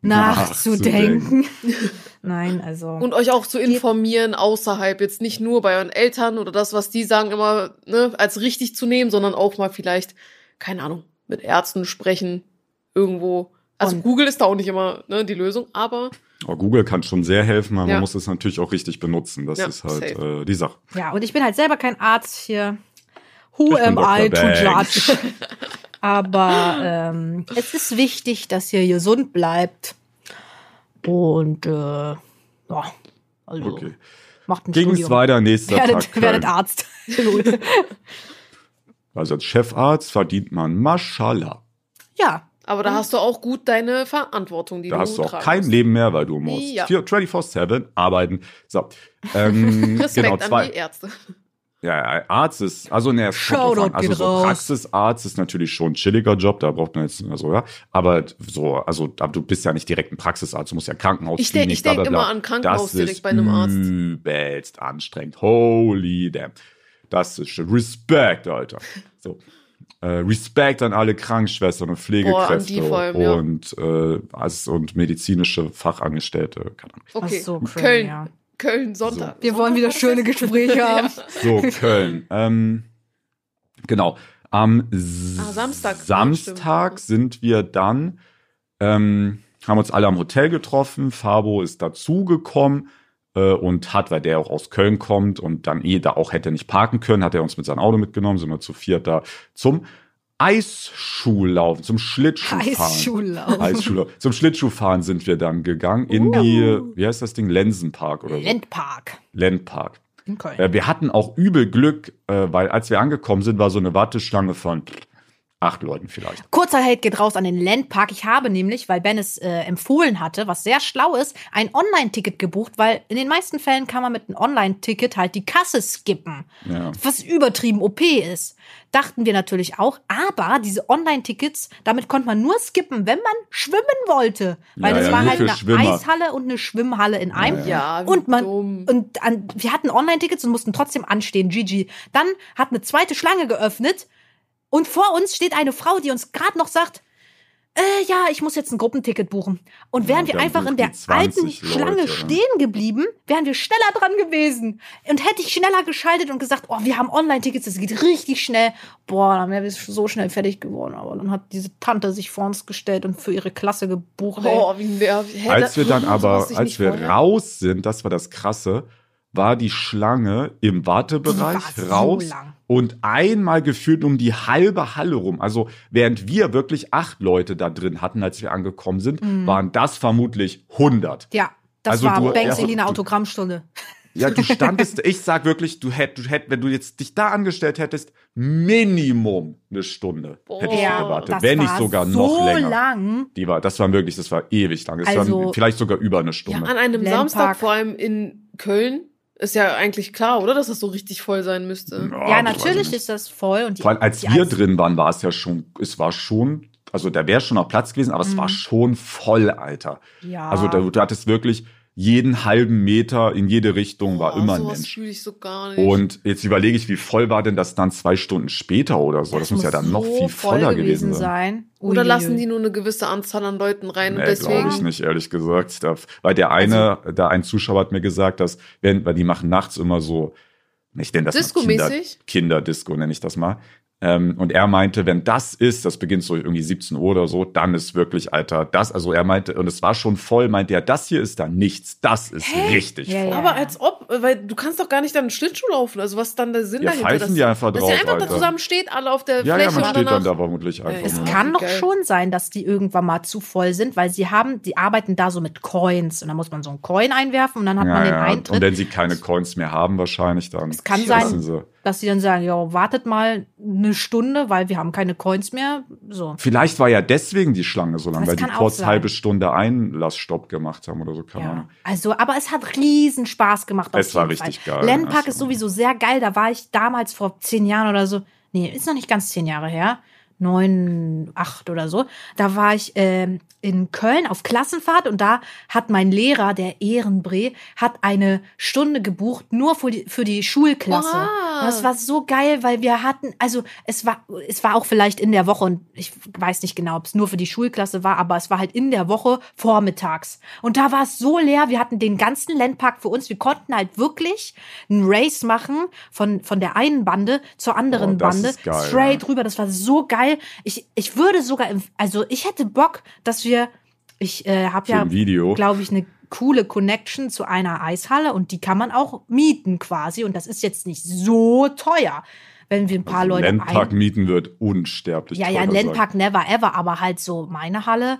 nachzudenken. Nein, also. Und euch auch zu informieren außerhalb, jetzt nicht nur bei euren Eltern oder das, was die sagen, immer ne, als richtig zu nehmen, sondern auch mal vielleicht, keine Ahnung, mit Ärzten sprechen, irgendwo. Also Und- Google ist da auch nicht immer ne, die Lösung, aber Aber Google kann schon sehr helfen, aber Ja. man muss es natürlich auch richtig benutzen. Das Ja, ist halt safe. äh, die Sache. ja, und ich bin halt selber kein Arzt hier. Who am I to judge? Aber ähm, es ist wichtig, dass ihr gesund bleibt. Und äh, ja, also Okay. macht ein Ging es Studium. weiter, nächster Werdet, Tag. Köln. werdet Arzt. Also als Chefarzt verdient man Maschallah. ja, aber da hast du auch gut deine Verantwortung, die Da du hast du auch kein musst. Leben mehr, weil du musst Ja. 24-7 arbeiten. So. Ähm, Respekt genau, an die zwei. Ärzte. Ja, ja, Arzt ist, also ne, Shoutout. Also so raus. Praxisarzt ist natürlich schon ein chilliger Job, da braucht man jetzt, also ja, aber so, also aber du bist ja nicht direkt ein Praxisarzt, du musst ja Krankenhaus, Ich denk- Klinik, ich denk bla, bla, bla. immer an Krankenhaus das direkt ist bei einem Arzt. übelst anstrengend. Holy damn. Das ist schon Respekt, Alter. So. Äh, Respekt an alle Krankenschwestern und Pflegekräfte vor allem, ja. und, äh, als, und medizinische Fachangestellte. Keine Ahnung. Okay, so crazy, Köln, ja. Köln, Sonntag. Wir wollen wieder schöne Gespräche haben. So, Köln. ähm, genau. Am Ah, Samstag. Samstag sind wir dann, ähm, haben uns alle am Hotel getroffen. Fabo ist dazugekommen äh, und hat, weil der auch aus Köln kommt und dann eh da auch hätte nicht parken können, hat er uns mit seinem Auto mitgenommen, sind wir zu viert da zum Eisschuhlaufen, zum Schlittschuhfahren. Eisschuhlauf. Eisschuhlauf. Zum Schlittschuhfahren sind wir dann gegangen in die, wie heißt das Ding, Lensenpark oder so. Landpark Lendpark. in Köln. Äh, wir hatten auch übel Glück, äh, weil als wir angekommen sind, war so eine Warteschlange von acht Leuten vielleicht. Kurzer Hate geht raus an den Landpark. Ich habe nämlich, weil Ben es äh, empfohlen hatte, was sehr schlau ist, ein Online-Ticket gebucht, weil in den meisten Fällen kann man mit einem Online-Ticket halt die Kasse skippen. Ja. Was übertrieben OP ist. Dachten wir natürlich auch, aber diese Online-Tickets, damit konnte man nur skippen, wenn man schwimmen wollte. Weil Ja, das ja, war halt eine Schwimmer. Eishalle und eine Schwimmhalle in einem. Ja, Und man dumm. und an, wir hatten Online-Tickets und mussten trotzdem anstehen. GG. Dann hat eine zweite Schlange geöffnet und vor uns steht eine Frau, die uns gerade noch sagt, äh, ja, ich muss jetzt ein Gruppenticket buchen. Und wären Ja, wir einfach in der die 20 alten Leute, Schlange ja. stehen geblieben, wären wir schneller dran gewesen. Und hätte ich schneller geschaltet und gesagt, oh, wir haben Online-Tickets, das geht richtig schnell. Boah, dann wären wir so schnell fertig geworden. Aber dann hat diese Tante sich vor uns gestellt und für ihre Klasse gebucht. Oh, wie nervig. Als wir dann so aber, als wir vorher. raus sind, das war das Krasse, war die Schlange im Wartebereich war so raus lang. Und einmal gefühlt um die halbe Halle rum. Also während wir wirklich acht Leute da drin hatten, als wir angekommen sind, waren das vermutlich 100. Ja, das Also war du- Banks ja, Elina Autogrammstunde. Ja, du standest, ich sag wirklich, du hättest, du hätt, wenn du jetzt dich da angestellt hättest, Minimum eine Stunde hätte ich Ja, gewartet, das wenn nicht sogar so noch länger. lang. Die war, das war wirklich, das war ewig lang. Das Also- war vielleicht sogar über eine Ja, Stunde. an einem Landpark. Samstag, vor allem in Köln, ist ja eigentlich klar, oder? Dass das so richtig voll sein müsste. Ja, Ja, natürlich ist das voll. Und die, Vor allem, als die wir drin waren, war es ja schon, es war schon, also da wäre schon noch Platz gewesen, aber es war schon voll, Alter. Ja. Also da, du hattest wirklich jeden halben Meter in jede Richtung war Boah, immer ein Mensch. fühle ich so gar nicht. Und jetzt überlege ich, wie voll war denn das dann zwei Stunden später oder so? Das, muss ja dann noch so viel voll voller gewesen sein. sein. Oder lassen die nur eine gewisse Anzahl an Leuten rein und Nee, glaube ich deswegen. nicht, ehrlich gesagt. Da, weil der eine, Also da ein Zuschauer hat mir gesagt, dass, wenn, weil die machen nachts immer so, ich nenne das mal Kinder, Disco-mäßig? Kinderdisco, nenne ich das mal. Ähm, und er meinte, wenn das ist, das beginnt so irgendwie 17 Uhr oder so, dann ist wirklich, Alter, das, also er meinte, und es war schon voll, meinte er, das hier ist da nichts, das ist richtig Ja, voll. ja. Aber als ob, ob, weil du kannst doch gar nicht dann einen Schlittschuh laufen. Also was ist dann der Sinn Ja, dahinter? pfeifen dass, die einfach dass drauf, ihr einfach da zusammen steht, alle auf der Ja, Fläche ja, man steht dann da vermutlich einfach. Es nur. kann doch schon sein, dass die irgendwann mal zu voll sind, weil sie haben, die arbeiten da so mit Coins und dann muss man so einen Coin einwerfen und dann hat ja, man den ja. Eintritt. Und wenn sie keine Coins mehr haben, wahrscheinlich dann. Es kann sein, Sie. dass sie dann sagen, ja, wartet mal eine Stunde, weil wir haben keine Coins mehr. So. Vielleicht war ja deswegen die Schlange so lang, Das weil die kurz halbe Stunde Einlassstopp gemacht haben oder so, keine Ja. Ahnung. Also, aber es hat riesen Spaß gemacht. auf Es war richtig Fall. geil. Landpark Also- ist sowieso sehr geil. Da war ich damals vor zehn Jahren oder so. Nee, ist noch nicht ganz zehn Jahre her. Neun, acht oder so. Da war ich ähm, in Köln auf Klassenfahrt und da hat mein Lehrer, der Ehrenbree, hat eine Stunde gebucht, nur für die, für die Schulklasse. Und das war so geil, weil wir hatten, also es war, es war auch vielleicht in der Woche und ich weiß nicht genau, ob es nur für die Schulklasse war, aber es war halt in der Woche vormittags. Und da war es so leer, wir hatten den ganzen Landpark für uns. Wir konnten halt wirklich einen Race machen von, von der einen Bande zur anderen Oh, Bande. straight ja. rüber. Das war so geil. Ich, ich würde sogar, also ich hätte Bock, dass wir, ich äh, habe ja, glaube ich, eine coole Connection zu einer Eishalle und die kann man auch mieten quasi. Und das ist jetzt nicht so teuer, wenn wir ein paar Leute Landpark ein mieten wird unsterblich. ja, ja. Landpark never ever, aber halt so meine Halle,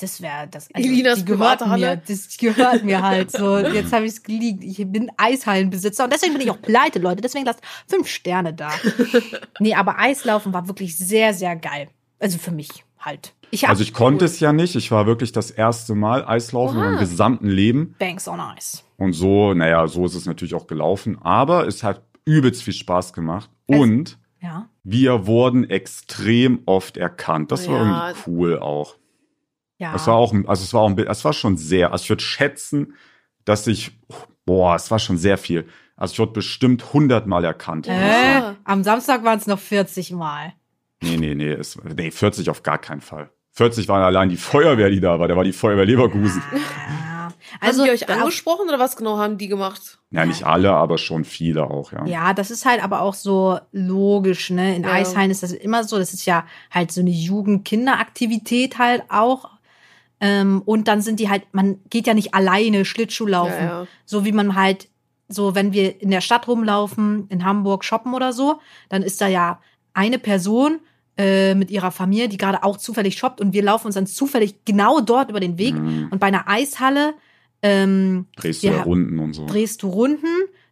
das wäre das. Elinas die gehört mir, das gehört mir halt so. Jetzt habe ich es geleakt. Ich bin Eishallenbesitzer und deswegen bin ich auch pleite, Leute. Deswegen lasst fünf Sterne da. nee, aber Eislaufen war wirklich sehr, sehr geil. Also für mich halt. Ich Also ich konnte es ja nicht. Ich war wirklich das erste Mal Eislaufen in Oha. meinem gesamten Leben. Banks on Ice. Und so, naja, so ist es natürlich auch gelaufen. Aber es hat übelst viel Spaß gemacht. Und Ja. wir wurden extrem oft erkannt. Das war Ja. irgendwie cool auch. Ja. Es war auch, also es war auch, ein bi- es war schon sehr, also ich würde schätzen, dass ich, boah, es war schon sehr viel. Also ich wurde bestimmt hundertmal erkannt. äh, am Samstag waren es noch 40 Mal. Nee, nee, nee, es, nee, 40 auf gar keinen Fall. 40 waren allein die Feuerwehr, die da war. Da war die Feuerwehr Leverkusen. Ja. Also, haben die euch auf- angesprochen oder was genau haben die gemacht? Ja, nicht alle, aber schon viele auch, ja. Ja, das ist halt aber auch so logisch, ne? In Ja. Eishallen ist das immer so. Das ist ja halt so eine Jugend-Kinder-Aktivität halt auch. Ähm, und dann sind die halt, man geht ja nicht alleine Schlittschuh laufen. Ja, ja. So wie man halt, so wenn wir in der Stadt rumlaufen, in Hamburg shoppen oder so, dann ist da ja eine Person äh, mit ihrer Familie, die gerade auch zufällig shoppt und wir laufen uns dann zufällig genau dort über den Weg. Mhm. Und bei einer Eishalle ähm, Drehst du Ja. Runden und so. drehst du Runden,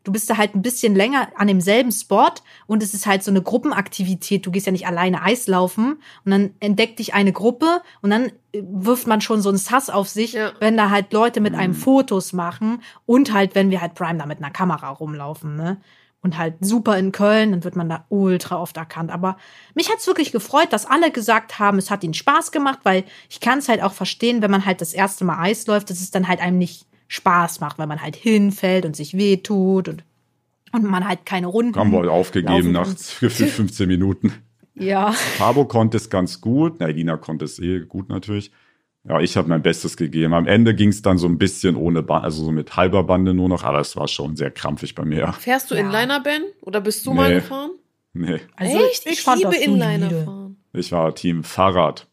du bist da halt ein bisschen länger an demselben Spot und es ist halt so eine Gruppenaktivität. Du gehst ja nicht alleine Eislaufen und dann entdeckt dich eine Gruppe und dann äh, wirft man schon so einen Sass auf sich, Ja. wenn da halt Leute mit einem Mhm. Fotos machen und halt, wenn wir halt Prime da mit einer Kamera rumlaufen, ne? Und halt super in Köln, dann wird man da ultra oft erkannt. Aber mich hat's wirklich gefreut, dass alle gesagt haben, es hat ihnen Spaß gemacht, weil ich kann es halt auch verstehen, wenn man halt das erste Mal Eis läuft, dass es dann halt einem nicht Spaß macht, weil man halt hinfällt und sich wehtut und, und man halt keine Runden. Haben wir halt aufgegeben nach kannst. gefühlt 15 Minuten. Ja. Fabo konnte es ganz gut. Na, Elina konnte es eh gut natürlich. Ja, ich habe mein Bestes gegeben. Am Ende ging es dann so ein bisschen ohne Band, also so mit halber Bande nur noch, aber es war schon sehr krampfig bei mir. Fährst du Ja. Inliner, Ben? Oder bist du mal Nee. gefahren? Nee, Also Echt? Ich, fand liebe das solide. Inliner fahren. ich war Team Fahrrad.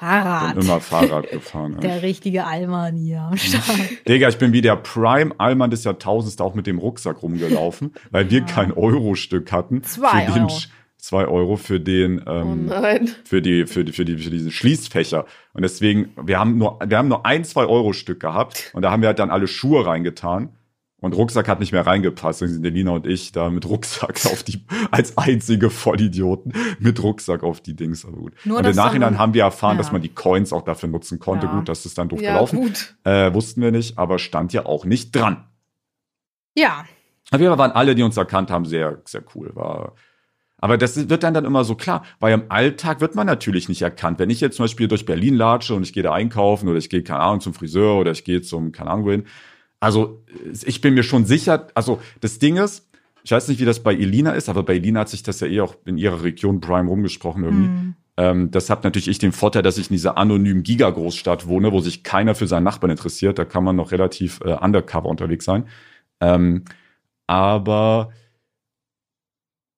Fahrrad. Bin immer Fahrrad gefahren. ja. Der richtige Allmann hier am Start. Digga, ich bin wie der Prime Allmann des Jahrtausends da auch mit dem Rucksack rumgelaufen, weil wir kein Euro-Stück hatten. Zwei für den, Euro. Zwei Euro für den, Oh ähm, nein. für die, für die, für die, für diese Schließfächer. Und deswegen, wir haben nur, wir haben nur ein, zwei Euro Stück gehabt und da haben wir halt dann alle Schuhe reingetan. Und Rucksack hat nicht mehr reingepasst. Dann sind Elina und ich da mit Rucksack auf die, als einzige Vollidioten mit Rucksack auf die Dings. Aber gut. Nur, und dass im Nachhinein haben wir erfahren, ja. dass man die Coins auch dafür nutzen konnte. Ja. Gut, das ist dann doof Ja, gelaufen. gut. Äh, wussten wir nicht, aber stand ja auch nicht dran. Ja. Auf jeden Fall waren alle, die uns erkannt haben, sehr, sehr cool. War, aber das wird dann dann immer so klar, weil im Alltag wird man natürlich nicht erkannt. Wenn ich jetzt zum Beispiel durch Berlin latsche und ich gehe da einkaufen oder ich gehe, keine Ahnung, zum Friseur oder ich gehe zum, keine Ahnung, wohin. Also, ich bin mir schon sicher, also, das Ding ist, ich weiß nicht, wie das bei Elina ist, aber bei Elina hat sich das ja eh auch in ihrer Region Prime rumgesprochen irgendwie. Mhm. Ähm, das hat natürlich ich den Vorteil, dass ich in dieser anonymen Gigagroßstadt wohne, wo sich keiner für seinen Nachbarn interessiert. Da kann man noch relativ äh, undercover unterwegs sein. Ähm, aber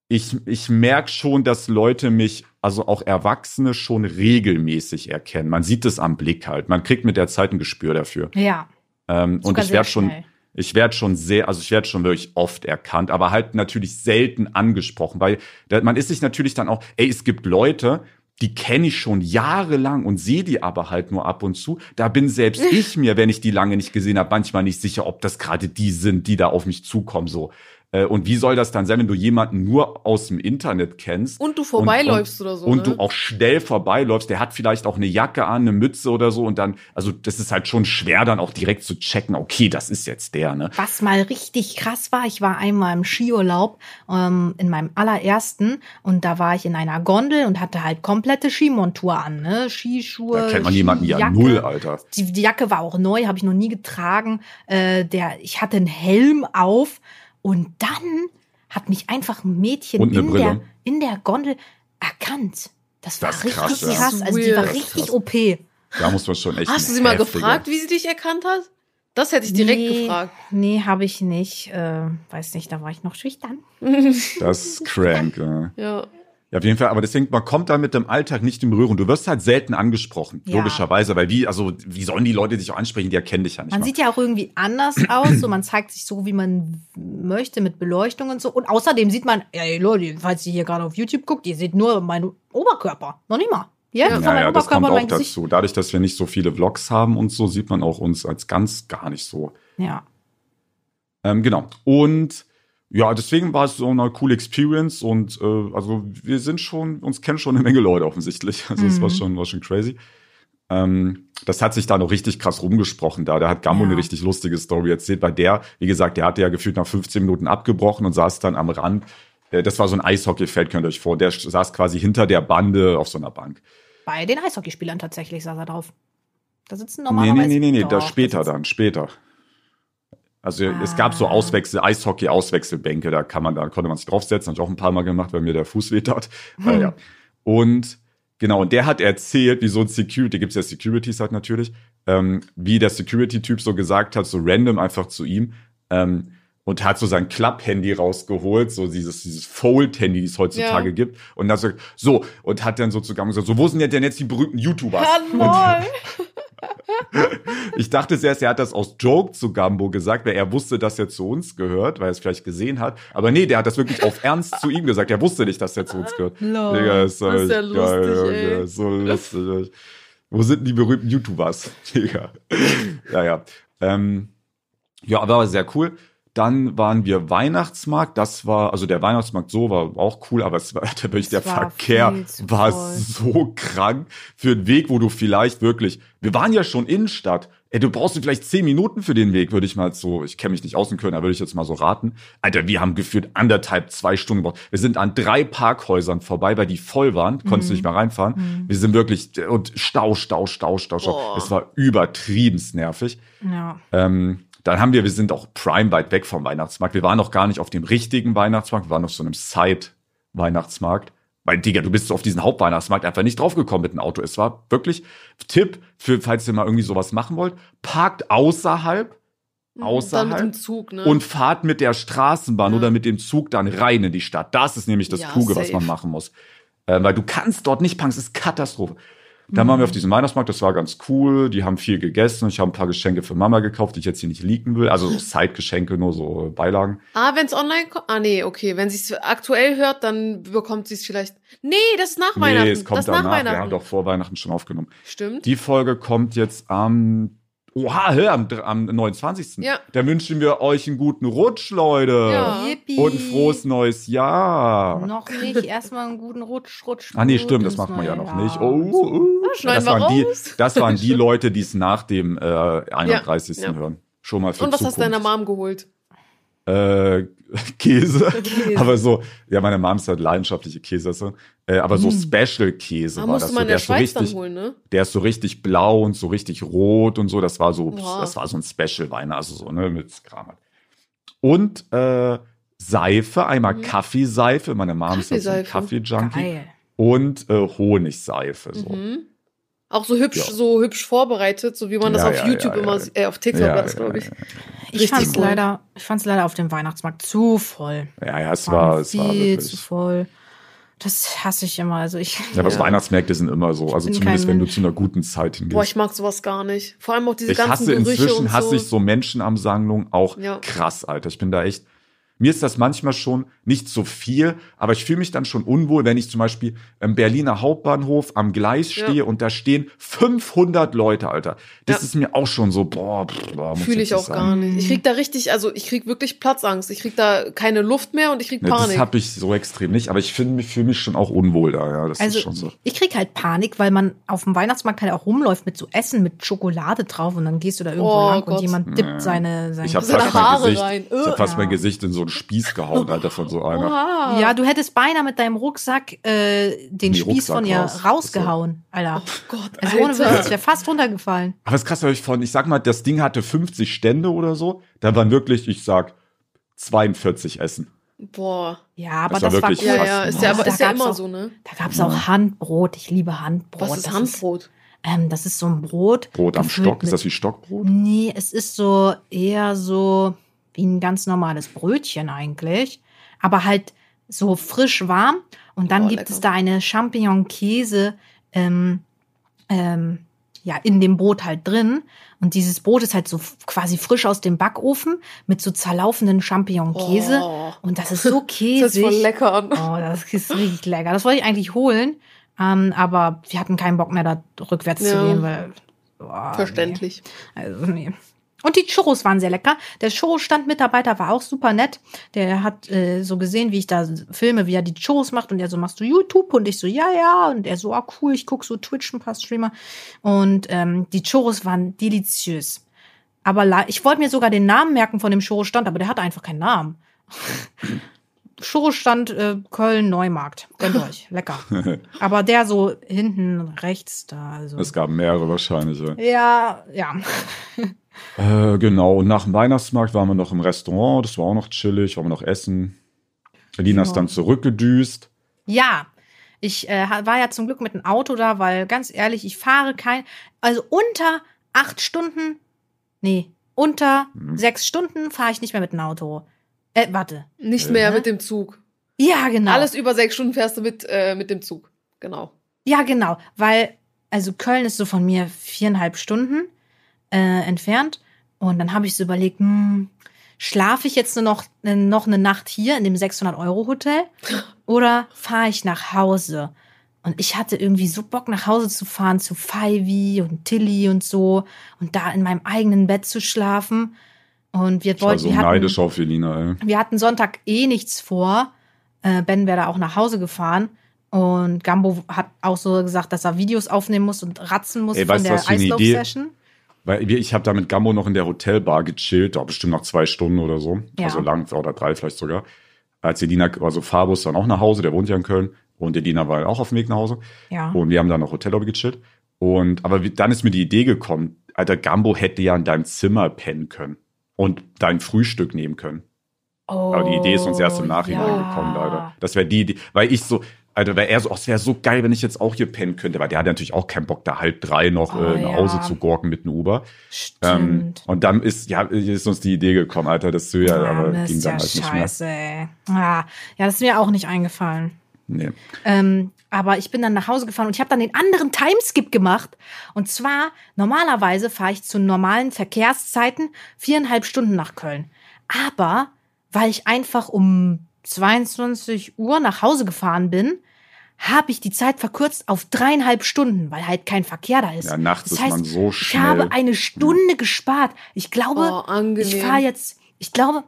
ich, ich merke schon, dass Leute mich, also auch Erwachsene, schon regelmäßig erkennen. Man sieht es am Blick halt. Man kriegt mit der Zeit ein Gespür dafür. Ja. Ähm, und ich werde schon. Ich werde schon sehr, also ich werde schon wirklich oft erkannt, aber halt natürlich selten angesprochen, weil man ist sich natürlich dann auch, ey, es gibt Leute, die kenne ich schon jahrelang und sehe die aber halt nur ab und zu. Da bin selbst ich mir, wenn ich die lange nicht gesehen habe, manchmal nicht sicher, ob das gerade die sind, die da auf mich zukommen. So, und wie soll das dann sein, wenn du jemanden nur aus dem Internet kennst? Und du vorbeiläufst und, oder so. Und ne? du auch schnell vorbeiläufst. Der hat vielleicht auch eine Jacke an, eine Mütze oder so. Und dann, also das ist halt schon schwer, dann auch direkt zu checken, okay, das ist jetzt der, ne? Was mal richtig krass war, ich war einmal im Skiurlaub, ähm, in meinem allerersten, und da war ich in einer Gondel und hatte halt komplette Skimontur an, ne? Skischuhe. Da kennt man jemanden ja null, Alter. Die, die Jacke war auch neu, habe ich noch nie getragen. Äh, der, ich hatte einen Helm auf und dann hat mich einfach ein Mädchen in der, in der Gondel erkannt. Das war Das richtig krass, krass. ja. Also die war richtig. OP. Da muss man schon echt. Hast du sie mal heftiger- gefragt, wie sie dich erkannt hat? Das hätte ich direkt nee, gefragt. Nee, habe ich nicht. Äh, weiß nicht, da war ich noch schüchtern. Das ist crank, ja. Ja. Ja, auf jeden Fall. Aber deswegen, man kommt da mit dem Alltag nicht in Berührung. Du wirst halt selten angesprochen, Ja. logischerweise. Weil wie, also, wie sollen die Leute dich auch ansprechen? Die erkennen dich ja nicht Man mal. sieht ja auch irgendwie anders aus, so man zeigt sich so, wie man möchte, mit Beleuchtung und so. Und außerdem sieht man, ey Leute, falls ihr hier gerade auf YouTube guckt, ihr seht nur meinen Oberkörper. Noch nicht mal. Ja, Ja. Ja, ja, das Oberkörper kommt auch Gesicht. dazu. Dadurch, dass wir nicht so viele Vlogs haben und so, sieht man auch uns als ganz gar nicht so. Ja. Ähm, genau. Und ja, deswegen war es so eine coole Experience und äh, also wir sind schon, uns kennen schon eine Menge Leute offensichtlich. Also es war Mhm. schon, war schon crazy. Ähm, das hat sich da noch richtig krass rumgesprochen da. Da hat Gambo Ja. eine richtig lustige Story erzählt, weil der, wie gesagt, der hatte ja gefühlt nach 15 Minuten abgebrochen und saß dann am Rand. Äh, Das war so ein Eishockeyfeld, könnt ihr euch vor. Der saß quasi hinter der Bande auf so einer Bank. Bei den Eishockeyspielern tatsächlich saß er drauf. Da sitzen Nee, normalerweise. nee, nee, nee, nee, Doch, das später dann, später. Also es gab so Ah. Auswechsel, Eishockey-Auswechselbänke, da kann man, da konnte man sich draufsetzen, habe ich auch ein paar Mal gemacht, weil mir der Fuß weht hat. Äh, ja. Und genau, und der hat erzählt, wie so ein Security, gibt's ja Securities halt natürlich, ähm, wie der Security-Typ so gesagt hat, so random einfach zu ihm, ähm, und hat so sein Klapp-Handy rausgeholt, so dieses, dieses Fold-Handy, die es heutzutage Ja. gibt. Und dann so, so, und hat dann so zu Gambo gesagt, so, wo sind denn jetzt die berühmten YouTubers? Hallo. Ich dachte zuerst, er hat das aus Joke zu Gambo gesagt, weil er wusste, dass er zu uns gehört, weil er es vielleicht gesehen hat. Aber nee, der hat das wirklich auf Ernst zu ihm gesagt. Er wusste nicht, dass er zu uns gehört. Lol. Digga, ist, Das ist ja lustig, geil. Junge, so lustig. Wo sind die berühmten YouTubers? Digga. Ja, ja. Ähm, ja, aber sehr cool. Dann waren wir Weihnachtsmarkt. Das war, also der Weihnachtsmarkt so war auch cool, aber es war der, wirklich, der war Verkehr war voll. so krank für einen Weg, wo du vielleicht wirklich, wir waren ja schon Innenstadt. Ey, du brauchst vielleicht zehn Minuten für den Weg, würde ich mal so, ich kenne mich nicht aus in Köln, da würde ich jetzt mal so raten. Alter, wir haben geführt anderthalb, zwei Stunden gebraucht. Wir sind an drei Parkhäusern vorbei, weil die voll waren, konntest du nicht mehr reinfahren. Wir sind wirklich, und Stau, Stau, Stau, Stau, Stau. Es war übertriebenst nervig. Ja. Ähm, dann haben wir, wir sind auch prime weit weg vom Weihnachtsmarkt. Wir waren noch gar nicht auf dem richtigen Weihnachtsmarkt, wir waren auf so einem Side-Weihnachtsmarkt. Weil, Digga, du bist auf diesen Hauptweihnachtsmarkt einfach nicht draufgekommen mit dem Auto. Es war wirklich Tipp für, falls ihr mal irgendwie sowas machen wollt, parkt außerhalb Dann außerhalb mit dem Zug, ne? und fahrt mit der Straßenbahn Ja. oder mit dem Zug dann rein in die Stadt. Das ist nämlich das Ja, Kluge, was safe. man machen muss. Äh, weil du kannst dort nicht parken, es ist Katastrophe. Dann waren wir auf diesem Weihnachtsmarkt, das war ganz cool. Die haben viel gegessen. Ich habe ein paar Geschenke für Mama gekauft, die ich jetzt hier nicht leaken will. Also so Side-Geschenke, nur so Beilagen. ah, wenn es online kommt. Ah, nee, okay. Wenn sie es aktuell hört, dann bekommt sie es vielleicht. Nee, das ist nach Weihnachten. Nee, es kommt das danach. Wir haben doch vor Weihnachten schon aufgenommen. Stimmt. Die Folge kommt jetzt am, oha, hä, am, am 29. Ja. Da wünschen wir euch einen guten Rutsch, Leute. Ja. Yippie. Und ein frohes neues Jahr. Noch nicht. Erstmal einen guten Rutsch, Rutsch. Ah nee, stimmt, das macht man ja noch Jahr. nicht. Oh, oh. Ah, schneiden das, wir waren die, das waren die Leute, die es nach dem äh, 31. Ja, ja. hören. Schon mal für Und was hast du deiner Zukunft. Mom geholt? Äh, Käse. Käse. aber so, ja, meine Mom ist halt leidenschaftliche Käseesser. Äh, aber so Mm. Special-Käse Da war das so. in Der der ist so Schweiz dann richtig, holen, ne? der ist so richtig blau und so richtig rot und so. Das war so, Wow. das war so ein Special-Wein, also so, ne, mit Kram. halt. Und äh, Seife, einmal Mhm. Kaffeeseife. Meine Mom ist halt so ein. Kaffee-Junkie. Und äh, Honigseife. So. Mhm. Auch so hübsch, Ja. so hübsch vorbereitet, so wie man das Ja, auf ja, YouTube immer, sieht- äh, auf TikTok Ja, war das, ja, glaube ich. Ich fand's cool. leider, ich fand's leider auf dem Weihnachtsmarkt zu voll. Ja, ja, es war, es war viel wirklich. zu voll. Das hasse ich immer. Also ich. Ja, aber Ja. Weihnachtsmärkte sind immer so. Also zumindest, wenn du zu einer guten Zeit hingehst. Boah, ich mag sowas gar nicht. Vor allem auch diese ich ganzen hasse Gerüche inzwischen, und hasse so. ich so Menschenansammlungen auch Ja. krass, Alter. Ich bin da echt. Mir ist das manchmal schon nicht so viel, aber ich fühle mich dann schon unwohl, wenn ich zum Beispiel im Berliner Hauptbahnhof am Gleis Ja. stehe und da stehen 500 Leute, Alter. Das Ja. ist mir auch schon so, boah, boah Fühle ich auch sein. gar nicht. Ich krieg da richtig, also ich krieg wirklich Platzangst. Ich krieg da keine Luft mehr und ich krieg Ja, das Panik. habe ich so extrem nicht, aber ich finde mich fühle mich schon auch unwohl da, ja. Das Also ist schon so. ich krieg halt Panik, weil man auf dem Weihnachtsmarkt halt auch rumläuft mit so Essen mit Schokolade drauf und dann gehst du da irgendwo Oh lang Gott. und jemand dippt Ja. seine, seine Ich habe Seine fast, Haare Gesicht, rein. ich hab fast Ja. mein Gesicht in so einen Spieß gehauen, Alter, von so einer. Oha. Ja, du hättest beinahe mit deinem Rucksack äh, den Die Spieß von ihr Rucksack raus. rausgehauen, Alter. Gott, Also ohne Alter. Witz, ich wäre fast runtergefallen. Aber es ist krass, weil ich von, ich sag mal, das Ding hatte 50 Stände oder so. Da waren wirklich, ich sag, 42 Essen. Boah. Ja, aber Das war das, war wirklich cool. Ja, ja, ist ja, Oh, aber da ist ja immer auch, so, ne? Da gab's auch Handbrot. Ich liebe Handbrot. Was ist Das Handbrot? ähm, das ist so ein Brot. Brot am Stock. mit- Ist das wie Stockbrot? Nee, es ist so eher so wie ein ganz normales Brötchen eigentlich. Aber halt so frisch warm. Und dann Oh, gibt lecker. es da eine Champignon-Käse ähm, ähm, ja, in dem Brot halt drin. Und dieses Brot ist halt so quasi frisch aus dem Backofen mit so zerlaufenden Champignon-Käse. Oh. Und das ist so Das käsig. ist voll lecker an. Oh, das ist richtig lecker. Das wollte ich eigentlich holen. Ähm, aber wir hatten keinen Bock mehr, da rückwärts zu Ja. gehen, weil. boah, Verständlich. Nee. Also, nee. Und die Churros waren sehr lecker. Der Churros-Standmitarbeiter war auch super nett. Der hat äh, so gesehen, wie ich da filme, wie er die Churros macht. Und er so, machst du YouTube? Und ich so, ja, ja. Und er so, ah, cool, ich guck so Twitch, ein paar Streamer. Und ähm, die Churros waren deliziös. Aber ich wollte mir sogar den Namen merken von dem Churros-Stand, aber der hatte einfach keinen Namen. Churros-Stand äh, Köln-Neumarkt. Gönnt euch. Lecker. Aber der so hinten rechts da. Also. Es gab mehrere wahrscheinlich. Ja. Ja, ja. Äh, genau. Und nach dem Weihnachtsmarkt waren wir noch im Restaurant. Das war auch noch chillig. Waren wir noch essen. Elina ist Ja. dann zurückgedüst. Ja, ich äh, war ja zum Glück mit dem Auto da, weil ganz ehrlich, ich fahre kein, also unter acht Stunden, nee, unter Mhm. sechs Stunden fahre ich nicht mehr mit dem Auto. Äh, warte. Nicht Äh, mehr ne? mit dem Zug. Ja, genau. Alles über sechs Stunden fährst du mit, äh, mit dem Zug. Genau. Ja, genau, weil, also Köln ist so von mir viereinhalb Stunden äh, entfernt. Und dann habe ich so überlegt, hm, schlafe ich jetzt nur noch, äh, noch eine Nacht hier in dem 600-Euro-Hotel oder fahre ich nach Hause? Und ich hatte irgendwie so Bock, nach Hause zu fahren zu Fivey und Tilly und so und da in meinem eigenen Bett zu schlafen. Und wir Ich war wollten, so wir hatten, neidisch auf Elina, ey. wir hatten Sonntag eh nichts vor. Äh, ben wäre da auch nach Hause gefahren. Und Gambo hat auch so gesagt, dass er Videos aufnehmen muss und ratzen muss Ey, von der? Eislauf-Session. Weil ich habe da mit Gambo noch in der Hotelbar gechillt, da bestimmt noch zwei Stunden oder so. Ja. Also lang, oder drei vielleicht sogar. Als Elina, also Fabus dann auch nach Hause, der wohnt ja in Köln. Und Elina war auch auf dem Weg nach Hause. Ja. Und wir haben dann noch Hotellobby gechillt. Und, aber dann ist mir die Idee gekommen, Alter, Gambo hätte ja in deinem Zimmer pennen können. Und dein Frühstück nehmen können. Oh, Aber die Idee ist uns erst im Nachhinein ja. gekommen, leider. Das wäre die Idee, weil ich so, Alter, wäre er so, es wäre so geil, wenn ich jetzt auch hier pennen könnte, weil der hat natürlich auch keinen Bock, da halb drei noch Oh, äh, nach Hause ja. zu gorken mit einem Uber. Ähm, Stimmt. und dann ist, ja, ist uns die Idee gekommen, Alter, das so ja, aber Mist, ging dann ja, halt nicht scheiße, ey. Ah, ja, das ist mir auch nicht eingefallen. mehr. Nee. Ähm, aber ich bin dann nach Hause gefahren und ich habe dann den anderen Timeskip gemacht. Und zwar, normalerweise fahre ich zu normalen Verkehrszeiten viereinhalb Stunden nach Köln. Aber weil ich einfach um 22 Uhr nach Hause gefahren bin, habe ich die Zeit verkürzt auf dreieinhalb Stunden, weil halt kein Verkehr da ist. Ja, nachts das ist heißt, man so ich schnell. habe eine Stunde gespart. Ich glaube, Oh, ich fahre jetzt, ich glaube,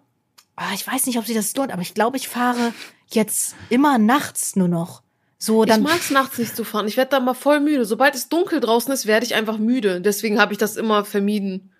ah, ich weiß nicht, ob sich das lohnt, aber ich glaube, ich fahre jetzt immer nachts nur noch. So, Ich dann mag's nachts nicht zu fahren. Ich werde da mal voll müde. Sobald es dunkel draußen ist, werde ich einfach müde. Deswegen habe ich das immer vermieden.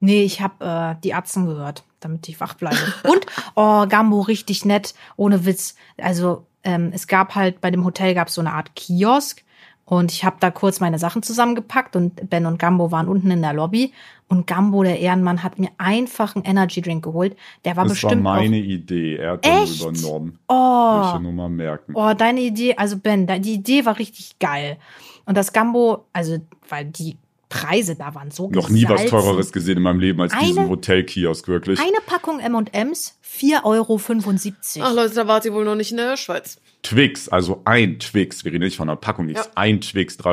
Nee, ich habe äh, die Atzen gehört, damit ich wach bleibe. Und, oh, Gambo, richtig nett, ohne Witz. Also, ähm, es gab halt, bei dem Hotel gab es so eine Art Kiosk und ich habe da kurz meine Sachen zusammengepackt und Ben und Gambo waren unten in der Lobby und Gambo, der Ehrenmann, hat mir einfach einen Energy Drink geholt. Der war Das war bestimmt meine auch, Idee. Er hat Echt? übernommen. Oh, ich nur mal merken. Oh, deine Idee, also Ben, die Idee war richtig geil. Und das Gambo, also, weil die Preise da waren so Noch nie was teureres gesehen in meinem Leben als diesen Eine- Hotelkiosk, wirklich. Eine Packung M&M's, 4,75 Euro. Ach Leute, da wart ihr wohl noch nicht in der Schweiz. Twix, also ein Twix, wir reden nicht von einer Packung, nichts. Ja. Ein Twix, 3,50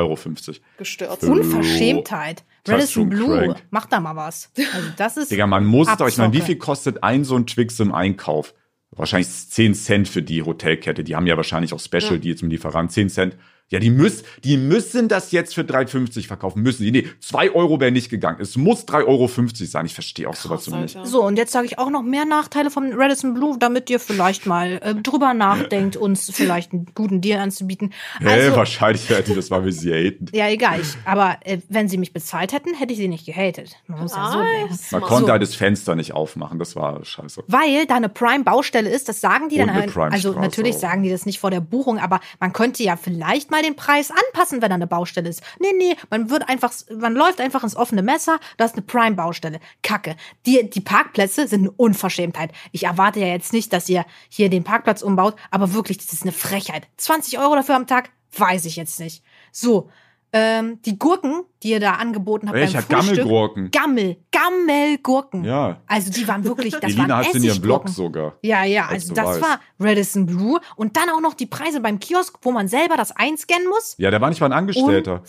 Euro. Gestört. Und- Unverschämtheit. Schon Blue, crank. mach da mal was. Also das ist Digga, man muss doch, ich meine, wie viel kostet ein so ein Twix im Einkauf? Wahrscheinlich 10 Cent für die Hotelkette. Die haben ja wahrscheinlich auch Special Ja. Deals mit Lieferanten. 10 Cent. Ja, die, müssen, die müssen das jetzt für 3,50 verkaufen. Müssen die. Nee, 2 Euro wäre nicht gegangen. Es muss 3,50 Euro sein. Ich verstehe auch sowas Krass, so nicht. Alter. So, und jetzt sage ich auch noch mehr Nachteile vom Radisson Blue, damit ihr vielleicht mal äh, drüber nachdenkt, uns vielleicht einen guten Deal anzubieten. Hä, Also, wahrscheinlich hätte das war, wie sie haten. ja, egal. Ich, aber äh, wenn sie mich bezahlt hätten, hätte ich sie nicht gehatet. Man muss ja so denken. Man So. konnte halt das Fenster nicht aufmachen. Das war scheiße. Weil da eine Prime-Baustelle ist, das sagen die Und dann. eine halt- also natürlich auch. sagen die das nicht vor der Buchung, aber man könnte ja vielleicht mal den Preis anpassen, wenn da eine Baustelle ist. Nee, nee, man wird einfach, man läuft einfach ins offene Messer, da ist eine Prime-Baustelle. Kacke. Die, die Parkplätze sind eine Unverschämtheit. Ich erwarte ja jetzt nicht, dass ihr hier den Parkplatz umbaut, aber wirklich, das ist eine Frechheit. 20 Euro dafür am Tag? Weiß ich jetzt nicht. So. Ähm, die Gurken, die ihr da angeboten habt Welcher beim Frühstück. Gammelgurken? Gammel, Gammelgurken. Ja. Also die waren wirklich, das Elina waren hat in ihrem Blog sogar. Ja, ja, Als also das weißt. war Radisson Blue und dann auch noch die Preise beim Kiosk, wo man selber das einscannen muss. Ja, der war nicht mal ein Angestellter.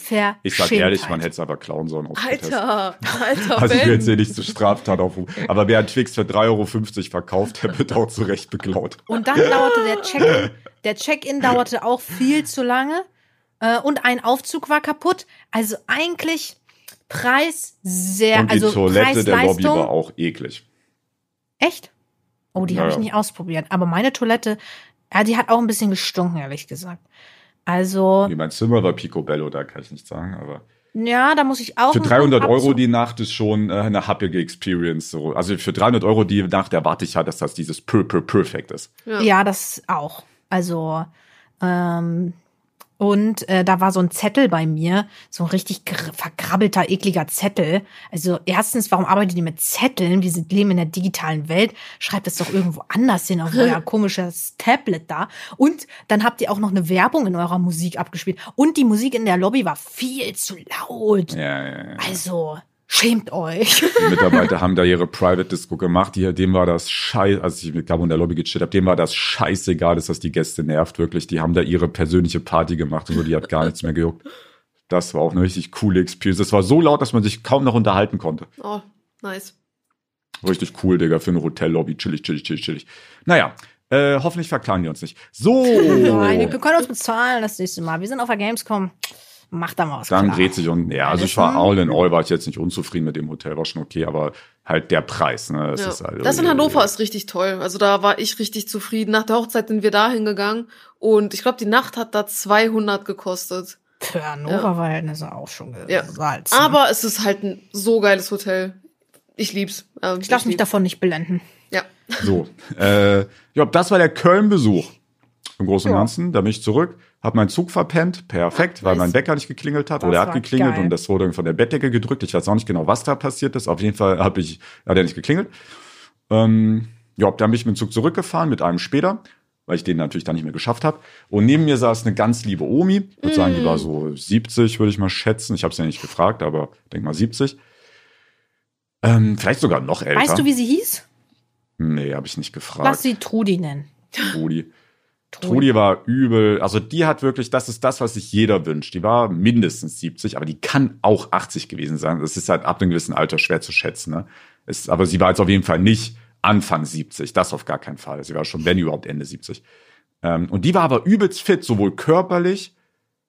Ich sag ehrlich, man hätte es einfach klauen sollen. Alter, alter Also ich will jetzt hier nicht zur Straftat aufrufen. Aber wer einen Twix für 3,50 Euro verkauft, der wird auch zu Recht beklaut. Und dann dauerte der Check-in. Der Check-in dauerte auch viel zu lange. Äh, und ein Aufzug war kaputt. Also eigentlich Preis sehr, Und die also Toilette der Lobby war auch eklig. Echt? Oh, die habe Ja, ich nicht ausprobiert. Aber meine Toilette, ja, die hat auch ein bisschen gestunken, ehrlich gesagt. Also, Wie mein Zimmer war Picobello, da kann ich nicht sagen. Aber ja, da muss ich auch. für einen 300 Euro die Nacht ist schon äh, eine happige Experience. So. Also für 300 Euro die Nacht erwarte ich halt, dass das dieses per per perfekt ist. Ja. Ja, das auch. Also, ähm, und äh, da war so ein Zettel bei mir, so ein richtig verkrabbelter, ekliger Zettel. Also erstens, warum arbeitet ihr mit Zetteln? Wir sind leben in der digitalen Welt. Schreibt es doch irgendwo anders hin auf euer komisches Tablet da. Und dann habt ihr auch noch eine Werbung in eurer Musik abgespielt. Und die Musik in der Lobby war viel zu laut. Ja, ja, ja. Also, schämt euch. Die Mitarbeiter haben da ihre Private Disco gemacht. Die, dem war das scheiße, als ich mit Gabo in der Lobby gechillt habe, dem war das scheißegal, dass das die Gäste nervt, wirklich. Die haben da ihre persönliche Party gemacht und so, die hat gar nichts mehr gejuckt. Das war auch eine richtig coole Experience. Das war so laut, dass man sich kaum noch unterhalten konnte. Oh, nice. Richtig cool, Digga, für eine Hotellobby. Chillig, chillig, chillig, chillig. Naja, äh, hoffentlich verklagen die uns nicht. So. Nein, wir können uns bezahlen das nächste Mal. Wir sind auf der Gamescom. Macht da mal was. Dann klar. dreht sich und ja, also ich war all in all, war ich jetzt nicht unzufrieden mit dem Hotel, war schon okay, aber halt der Preis, ne? Das Ja. ist halt Das in Hannover ist richtig toll. Also da war ich richtig zufrieden. Nach der Hochzeit sind wir da hingegangen und ich glaube, die Nacht hat da 200 gekostet. Für Hannover-Verhältnisse auch schon Ja. gesalzen. Aber es ist halt ein so geiles Hotel. Ich lieb's. Ähm, ich lasse mich lieb's. davon nicht blenden. Ja. So, äh, ja, das war der Köln-Besuch. Im Großen und Ja. Ganzen, da bin ich zurück, hab meinen Zug verpennt, perfekt, weil mein Wecker nicht geklingelt hat Das oder er hat geklingelt geil. und das wurde von der Bettdecke gedrückt. Ich weiß auch nicht genau, was da passiert ist. Auf jeden Fall habe ich, hat er nicht geklingelt. Ähm, ja, dann bin ich mit dem Zug zurückgefahren mit einem später, weil ich den natürlich dann nicht mehr geschafft habe. Und neben mir saß eine ganz liebe Omi. Ich würde sagen, die Mm. war so 70, würde ich mal schätzen. Ich habe es ja nicht gefragt, aber denk mal 70. Ähm, vielleicht sogar noch älter. Weißt du, wie sie hieß? Nee, habe ich nicht gefragt. Lass sie Trudi nennen. Trudi. Trudi war übel. Also die hat wirklich, das ist das, was sich jeder wünscht. Die war mindestens 70, aber die kann auch 80 gewesen sein. Das ist halt ab einem gewissen Alter schwer zu schätzen. Ne? Es, aber sie war jetzt auf jeden Fall nicht Anfang 70. Das auf gar keinen Fall. Sie war schon, wenn überhaupt, Ende 70. Ähm, und die war aber übelst fit, sowohl körperlich.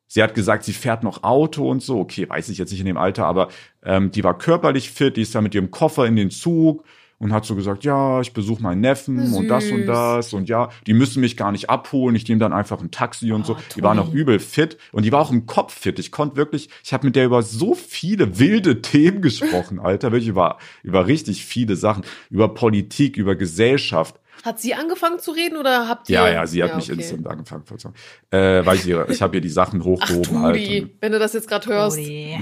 Sie hat gesagt, sie fährt noch Auto und so. Okay, weiß ich jetzt nicht in dem Alter, aber ähm, die war körperlich fit. Die ist dann mit ihrem Koffer in den Zug und hat so gesagt, ja, ich besuche meinen Neffen und das und Süß. das und ja, die müssen mich gar nicht abholen. Ich nehme dann einfach ein Taxi und so. Oh, Die war noch toll. übel fit und die war auch im Kopf fit. Ich konnte wirklich, ich habe mit der über so viele wilde Themen gesprochen, Alter, wirklich über über richtig viele Sachen, über Politik, über Gesellschaft. Hat sie angefangen zu reden oder habt ihr? Ja, ja, sie hat mich okay. instant angefangen. vollzogen. Äh, weil ich, ihr- ich habe ihr die Sachen Ach, hochgehoben halt. Trudi, Und, wenn du das jetzt gerade hörst. Trudi.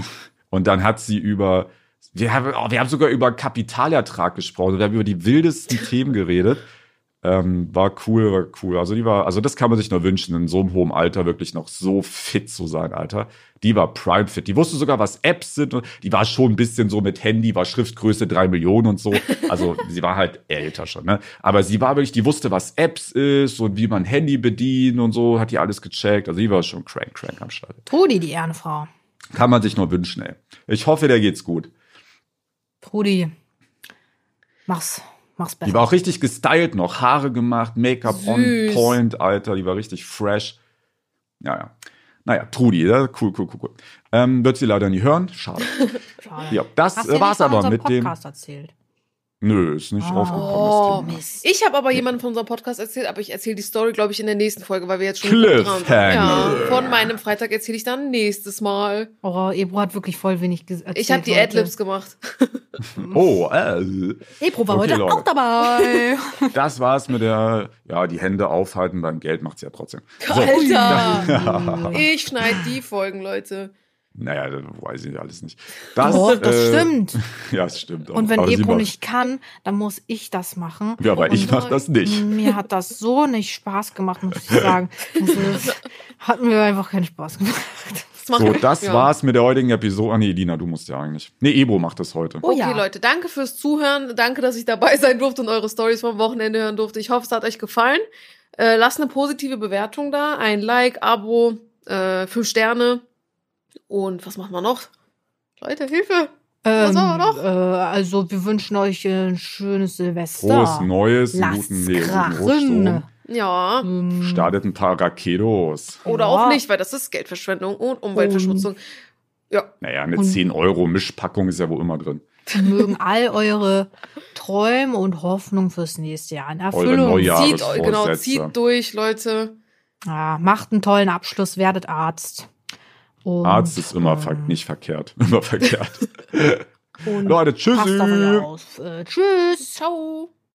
und dann hat sie über, wir haben, oh, wir haben sogar über Kapitalertrag gesprochen. Wir haben über die wildesten Themen geredet. Ähm, war cool, war cool. Also die war, also das kann man sich nur wünschen, in so einem hohen Alter wirklich noch so fit zu sein, Alter. Die war prime fit. Die wusste sogar, was Apps sind. Die war schon ein bisschen so mit Handy, war Schriftgröße drei Millionen und so. Also sie war halt älter schon, ne? Aber sie war wirklich, die wusste, was Apps ist und wie man Handy bedient und so, hat die alles gecheckt. Also die war schon crank, crank am Start. Trudi, die Ehrenfrau. Kann man sich nur wünschen, ey. Ich hoffe, der geht's gut. Trudi, mach's, mach's besser. Die war auch richtig gestylt noch, Haare gemacht, Make-up on point, Alter, die war richtig fresh. Ja, ja. Naja, Trudi, ja, cool, cool, cool, cool. Ähm, wird sie leider nie hören, schade. Schade. Ja, das war's aber mit dem. Podcast erzählt? Nö, ist nicht Ah. aufgekommen, Oh, das Thema. Mist. Ich habe aber jemanden von unserem Podcast erzählt, aber ich erzähle die Story, glaube ich, in der nächsten Folge, weil wir jetzt schon dran sind. Cliffhanger. Ja, von meinem Freitag erzähle ich dann nächstes Mal. Oh, Ebro hat wirklich voll wenig erzählt. Ich habe die. Adlibs gemacht. Oh, äh, Ebro war Okay, heute Leute. auch dabei. das war's mit der, ja, die Hände aufhalten beim Geld macht's ja trotzdem. So, Alter! Ich schneide die Folgen, Leute. Naja, weiß ich alles nicht. Das, oh, das äh, stimmt. Ja, das stimmt. auch. Und wenn Aber Ebro nicht kann, dann muss ich das machen. Ja, aber ich Und mach das nicht. Mir hat das so nicht Spaß gemacht, muss ich sagen. Also, hat mir einfach keinen Spaß gemacht. Das So, das Ja. war's mit der heutigen Episode. Ah, nee, Lina, du musst ja eigentlich. Nee, Ebro macht das heute. Oh Okay, ja. Leute, danke fürs Zuhören. Danke, dass ich dabei sein durfte und eure Stories vom Wochenende hören durfte. Ich hoffe, es hat euch gefallen. Äh, lasst eine positive Bewertung da. Ein Like, Abo, äh, fünf Sterne. Und was machen wir noch? Leute, Hilfe! Was Ähm, haben wir noch? Äh, also, wir wünschen euch ein schönes Silvester. Frohes Neues, einen Lasst's guten. Rutschsturm. Ja. Ähm, Startet ein paar Raketos. Oder Ja. auch nicht, weil das ist Geldverschwendung und Umweltverschmutzung. Ja. Naja, eine Und- 10 Euro Mischpackung ist ja wohl immer drin. mögen all eure Träume und Hoffnungen fürs nächste Jahr in Erfüllung. Zieht, genau, zieht durch, Leute. Ja, macht einen tollen Abschluss, werdet Arzt. Und, Arzt ist immer ver ähm, nicht verkehrt. Immer verkehrt. Leute, tschüssi. auf. Äh, tschüss. Ciao.